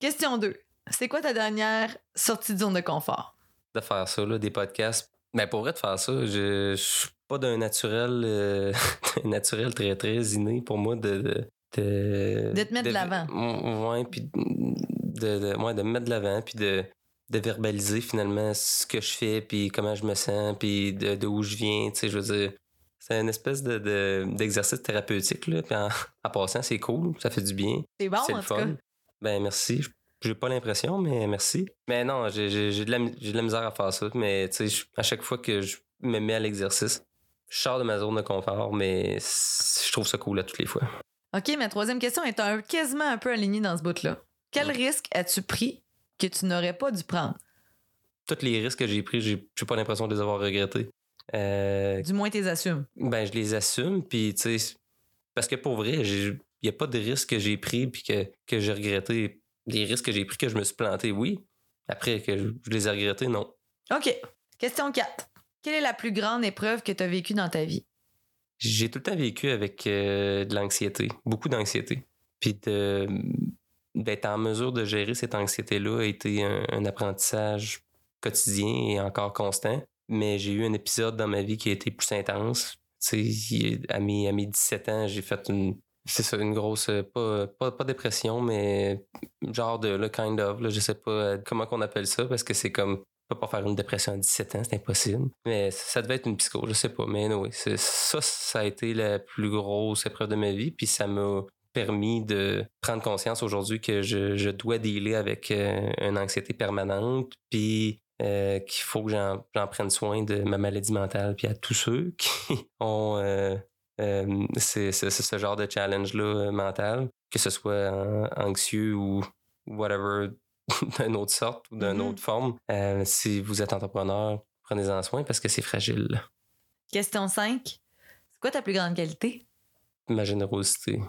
Question 2. C'est quoi ta dernière sortie de zone de confort? de faire ça, là, des podcasts. Mais pour vrai, de faire ça, je, je suis pas d'un naturel, euh, naturel très, très inné pour moi de. De, de, De te mettre de l'avant. Ouais, puis de, de, ouais, de me mettre de l'avant, puis de, de verbaliser finalement ce que je fais, puis comment je me sens, puis de, de où je viens. Tu sais, je veux dire, c'est une espèce de, de- d'exercice thérapeutique, là. Puis en, en passant, c'est cool, ça fait du bien. C'est bon, c'est en le tout cas. fun. Ben merci. J'ai pas l'impression, mais merci. Mais non, j'ai, de, de la misère à faire ça. Mais tu sais, à chaque fois que je me mets à l'exercice, je sors de ma zone de confort, mais je trouve ça cool à toutes les fois. OK, ma troisième question est un, quasiment un peu alignée dans ce bout-là. Quel risque as-tu pris que tu n'aurais pas dû prendre? Tous les risques que j'ai pris, j'ai, pas l'impression de les avoir regrettés. Euh, Du moins, t'es assumes. ben, je les assume, puis tu sais, parce que pour vrai, il n'y a pas de risques que j'ai pris puis que, que j'ai regretté. Les risques que j'ai pris que je me suis planté, oui. Après, que je, je les ai regrettés, non. OK. Question 4. Quelle est la plus grande épreuve que tu as vécue dans ta vie? J'ai tout le temps vécu avec euh, de l'anxiété, beaucoup d'anxiété. Puis de, d'être en mesure de gérer cette anxiété-là a été un, apprentissage quotidien et encore constant. Mais j'ai eu un épisode dans ma vie qui a été plus intense. à mes, à mes 17 ans, j'ai fait une, c'est ça, une grosse, pas, pas, dépression, mais genre de, le kind of, là, je sais pas comment qu'on appelle ça, parce que c'est comme, peut pas faire une dépression à 17 ans, c'est impossible. Mais ça devait être une psycho, je sais pas. Mais oui, ça, ça a été la plus grosse épreuve de ma vie, puis ça m'a permis de prendre conscience aujourd'hui que je, je, dois dealer avec euh, une anxiété permanente, puis euh, qu'il faut que j'en prenne soin de ma maladie mentale, puis à tous ceux qui ont euh, ce genre de challenge-là mental, que ce soit anxieux ou whatever d'une autre sorte ou d'une mm-hmm. autre forme. si vous êtes entrepreneur, prenez-en soin parce que c'est fragile. Question 5. C'est quoi ta plus grande qualité? Ma générosité.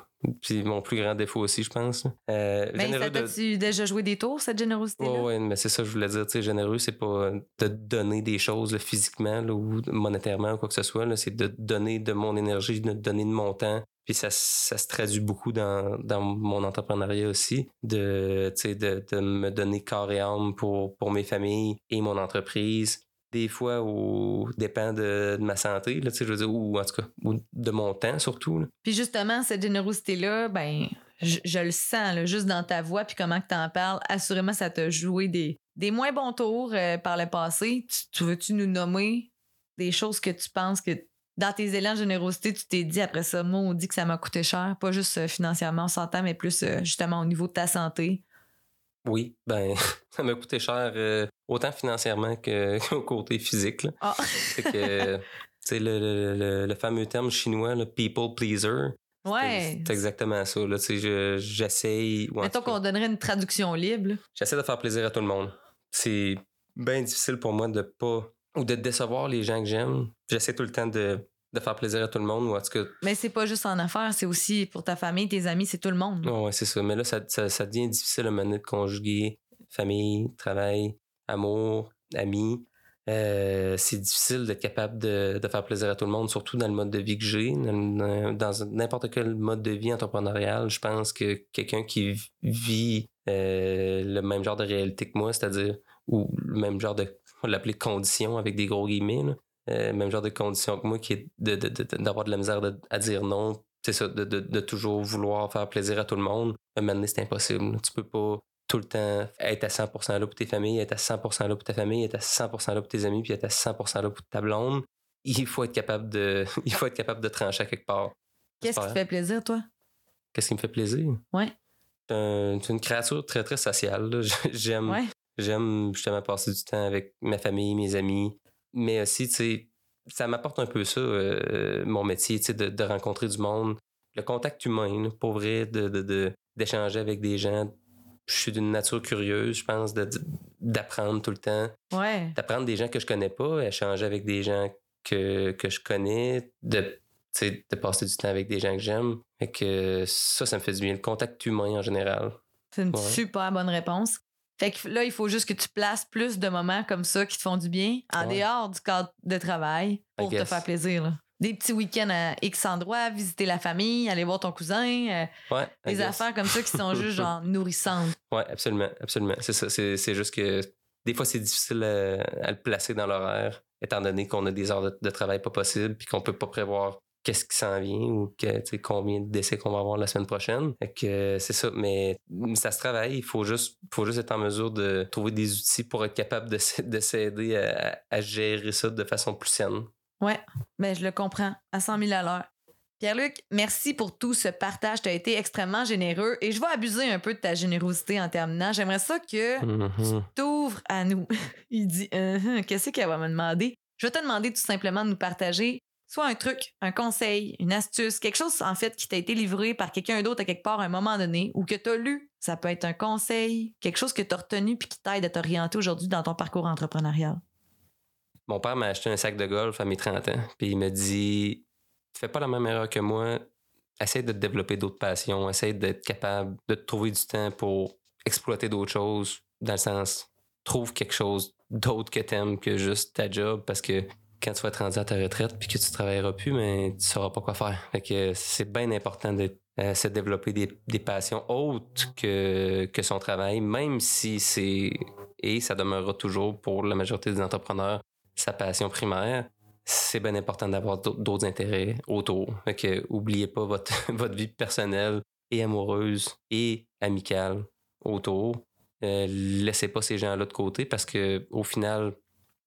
Puis mon plus grand défaut aussi, je pense. Euh, mais t'as-tu déjà joué des tours, cette générosité-là? oui, mais c'est ça, je voulais dire. Tu sais, généreux, c'est pas de donner des choses physiquement ou monétairement ou quoi que ce soit. C'est de donner de mon énergie, de donner de mon temps. Puis ça, ça se traduit beaucoup dans, dans mon entrepreneuriat aussi, de, de, de me donner corps et âme pour, pour mes familles et mon entreprise des fois au dépend de, ma santé là, je veux dire, ou en tout cas de mon temps surtout. Puis justement, cette générosité-là, ben je, le sens là, juste dans ta voix puis comment tu en parles. Assurément, ça t'a joué des, des moins bons tours euh, par le passé. Tu, veux-tu nous nommer des choses que tu penses que dans tes élans de générosité, tu t'es dit après ça, moi, on dit que ça m'a coûté cher, pas juste euh, financièrement, on s'entend, mais plus euh, justement au niveau de ta santé. Oui, ben, ça m'a coûté cher euh, autant financièrement qu'au côté physique. Ah. que, tu sais, le, le, fameux terme chinois, le people pleaser. Ouais. C'est exactement ça. Là, tu sais, j'essaye. Mettons qu'on donnerait une traduction libre. J'essaie de faire plaisir à tout le monde. C'est bien difficile pour moi de pas. ou de décevoir les gens que j'aime. J'essaie tout le temps de de faire plaisir à tout le monde ou en tout cas. Mais c'est pas juste en affaires, c'est aussi pour ta famille, tes amis, c'est tout le monde. Oui, c'est ça. Mais là, ça, ça, devient difficile à mener de conjuguer famille, travail, amour, amis. Euh, c'est difficile d'être capable de, de, faire plaisir à tout le monde, surtout dans le mode de vie que j'ai. Dans, n'importe quel mode de vie entrepreneurial, je pense que quelqu'un qui vit euh, le même genre de réalité que moi, c'est-à-dire, ou le même genre de, on l'appeler conditions avec des gros guillemets, euh, même genre de condition que moi, qui est d'avoir de, la misère à dire non. C'est ça, de, toujours vouloir faire plaisir à tout le monde. Maintenant, c'est impossible. Tu peux pas tout le temps être à 100% là pour tes familles, être à 100% là pour ta famille, être à 100% là pour tes amis, puis être à 100% là pour ta blonde. Il faut être capable de, il faut être capable de trancher à quelque part. Qu'est-ce qui te fait plaisir, toi? Qu'est-ce qui me fait plaisir? Ouais. Tu une créature très, très sociale. J'aime, j'aime justement passer du temps avec ma famille, mes amis, mais aussi, tu sais, ça m'apporte un peu ça, euh, mon métier, tu sais, de, rencontrer du monde. Le contact humain, pour vrai, de, d'échanger avec des gens. Je suis d'une nature curieuse, je pense, d'apprendre tout le temps. Ouais. D'apprendre des gens que je connais pas, échanger avec des gens que, que je connais, de, de passer du temps avec des gens que j'aime. Et que ça, ça me fait du bien. Le contact humain en général. C'est une super bonne réponse. Fait que là, il faut juste que tu places plus de moments comme ça qui te font du bien en dehors du cadre de travail pour te faire plaisir. Des petits week-ends à X endroits, visiter la famille, aller voir ton cousin. Euh, des affaires comme ça qui sont juste genre nourrissantes. Oui, absolument, absolument. C'est ça. C'est juste que des fois, c'est difficile à, le placer dans l'horaire, étant donné qu'on a des heures de, de travail pas possibles puis qu'on peut pas prévoir qu'est-ce qui s'en vient ou que, combien de décès qu'on va avoir la semaine prochaine. que c'est ça, mais ça se travaille. Il faut juste, faut juste être en mesure de trouver des outils pour être capable de, s'aider à, gérer ça de façon plus saine. Ouais, mais ben, je le comprends à 100 000 à l'heure. Pierre-Luc, merci pour tout ce partage. Tu as été extrêmement généreux et je vais abuser un peu de ta générosité en terminant. J'aimerais ça que tu mm-hmm. t'ouvres à nous. Il dit uh-huh, Qu'est-ce qu'elle va me demander? Je vais te demander tout simplement de nous partager soit un truc, un conseil, une astuce, quelque chose en fait qui t'a été livré par quelqu'un d'autre à quelque part à un moment donné ou que tu as lu. Ça peut être un conseil, quelque chose que tu retenu puis qui t'aide à t'orienter aujourd'hui dans ton parcours entrepreneurial. Mon père m'a acheté un sac de golf à mes 30 ans, puis il me dit Fais pas la même erreur que moi, essaye de développer d'autres passions, essaye d'être capable de te trouver du temps pour exploiter d'autres choses, dans le sens trouve quelque chose d'autre que t'aimes que juste ta job parce que quand tu vas être rendu à ta retraite puis que tu travailleras plus, mais tu sauras pas quoi faire. Fait que c'est bien important d'être euh, se développer des, des, passions autres que, que son travail, même si c'est, et ça demeurera toujours pour la majorité des entrepreneurs, sa passion primaire, c'est bien important d'avoir d'autres intérêts autour. Fait que, oubliez pas votre, votre vie personnelle et amoureuse et amicale autour. Euh, laissez pas ces gens-là de côté parce que au final,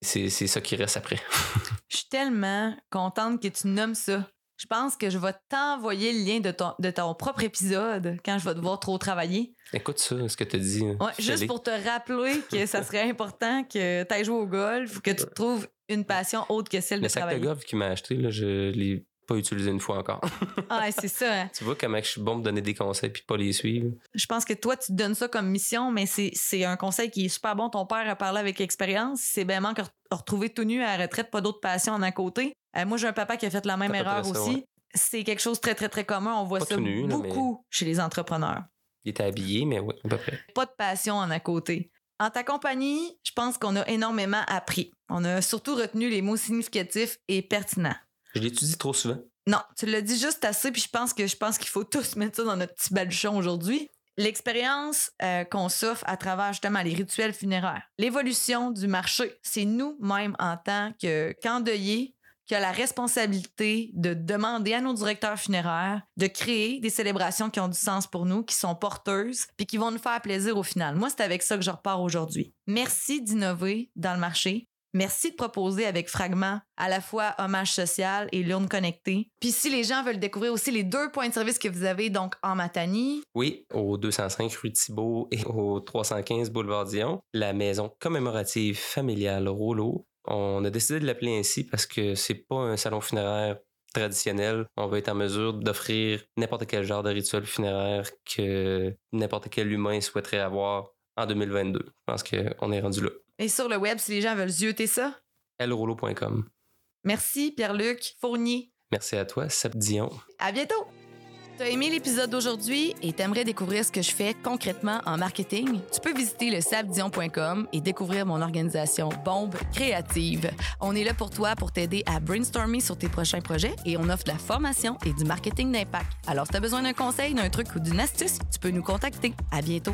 c'est ça qui reste après. Je suis tellement contente que tu nommes ça. Je pense que je vais t'envoyer le lien de ton, de ton propre épisode quand je vais devoir trop travailler. Écoute ça, ce que tu dis. Ouais, juste pour te rappeler que ça serait important que tu ailles jouer au golf ou que tu trouves une passion autre que celle de travailler. Le sac de golf qu'il m'a acheté, là, je l'ai pas utilisé une fois encore. ah, c'est ça. Hein. Tu vois comment je suis bon de donner des conseils puis pas les suivre? Je pense que toi, tu te donnes ça comme mission, mais c'est un conseil qui est super bon. Ton père a parlé avec expérience. C'est bien que retrouver tout nu à la retraite, pas d'autres passions en à côté. Euh, moi, j'ai un papa qui a fait la même erreur aussi. C'est quelque chose de très, très, très commun. On voit ça beaucoup chez les entrepreneurs. Il était habillé, mais oui, à peu près. Pas de passion en à côté. En ta compagnie, je pense qu'on a énormément appris. On a surtout retenu les mots significatifs et pertinents. Je l'étudie trop souvent. Non, tu l'as dit juste assez, puis je pense que je pense qu'il faut tous mettre ça dans notre petit baluchon aujourd'hui. L'expérience euh, qu'on s'offre à travers justement les rituels funéraires, l'évolution du marché, c'est nous-mêmes en tant qu'endeuillés qui a la responsabilité de demander à nos directeurs funéraires de créer des célébrations qui ont du sens pour nous, qui sont porteuses, puis qui vont nous faire plaisir au final. Moi, c'est avec ça que je repars aujourd'hui. Merci d'innover dans le marché. Merci de proposer avec Fragment à la fois hommage social et l'urne connectée. Puis si les gens veulent découvrir aussi les deux points de service que vous avez donc en Matanie. Oui, au 205 rue Thibault et au 315 boulevard Dion, la maison commémorative familiale Rouleau. On a décidé de l'appeler ainsi parce que c'est pas un salon funéraire traditionnel. On va être en mesure d'offrir n'importe quel genre de rituel funéraire que n'importe quel humain souhaiterait avoir en 2022. Je pense qu'on est rendu là. Et sur le web, si les gens veulent zioter ça? elrolo.com. Merci Pierre-Luc Fournier. Merci à toi, Seb Dion. À bientôt! T'as aimé l'épisode d'aujourd'hui et t'aimerais découvrir ce que je fais concrètement en marketing? Tu peux visiter le sabdion.com et découvrir mon organisation Bombe Créative. On est là pour toi pour t'aider à brainstormer sur tes prochains projets et on offre de la formation et du marketing d'impact. Alors, si t'as besoin d'un conseil, d'un truc ou d'une astuce, tu peux nous contacter. À bientôt!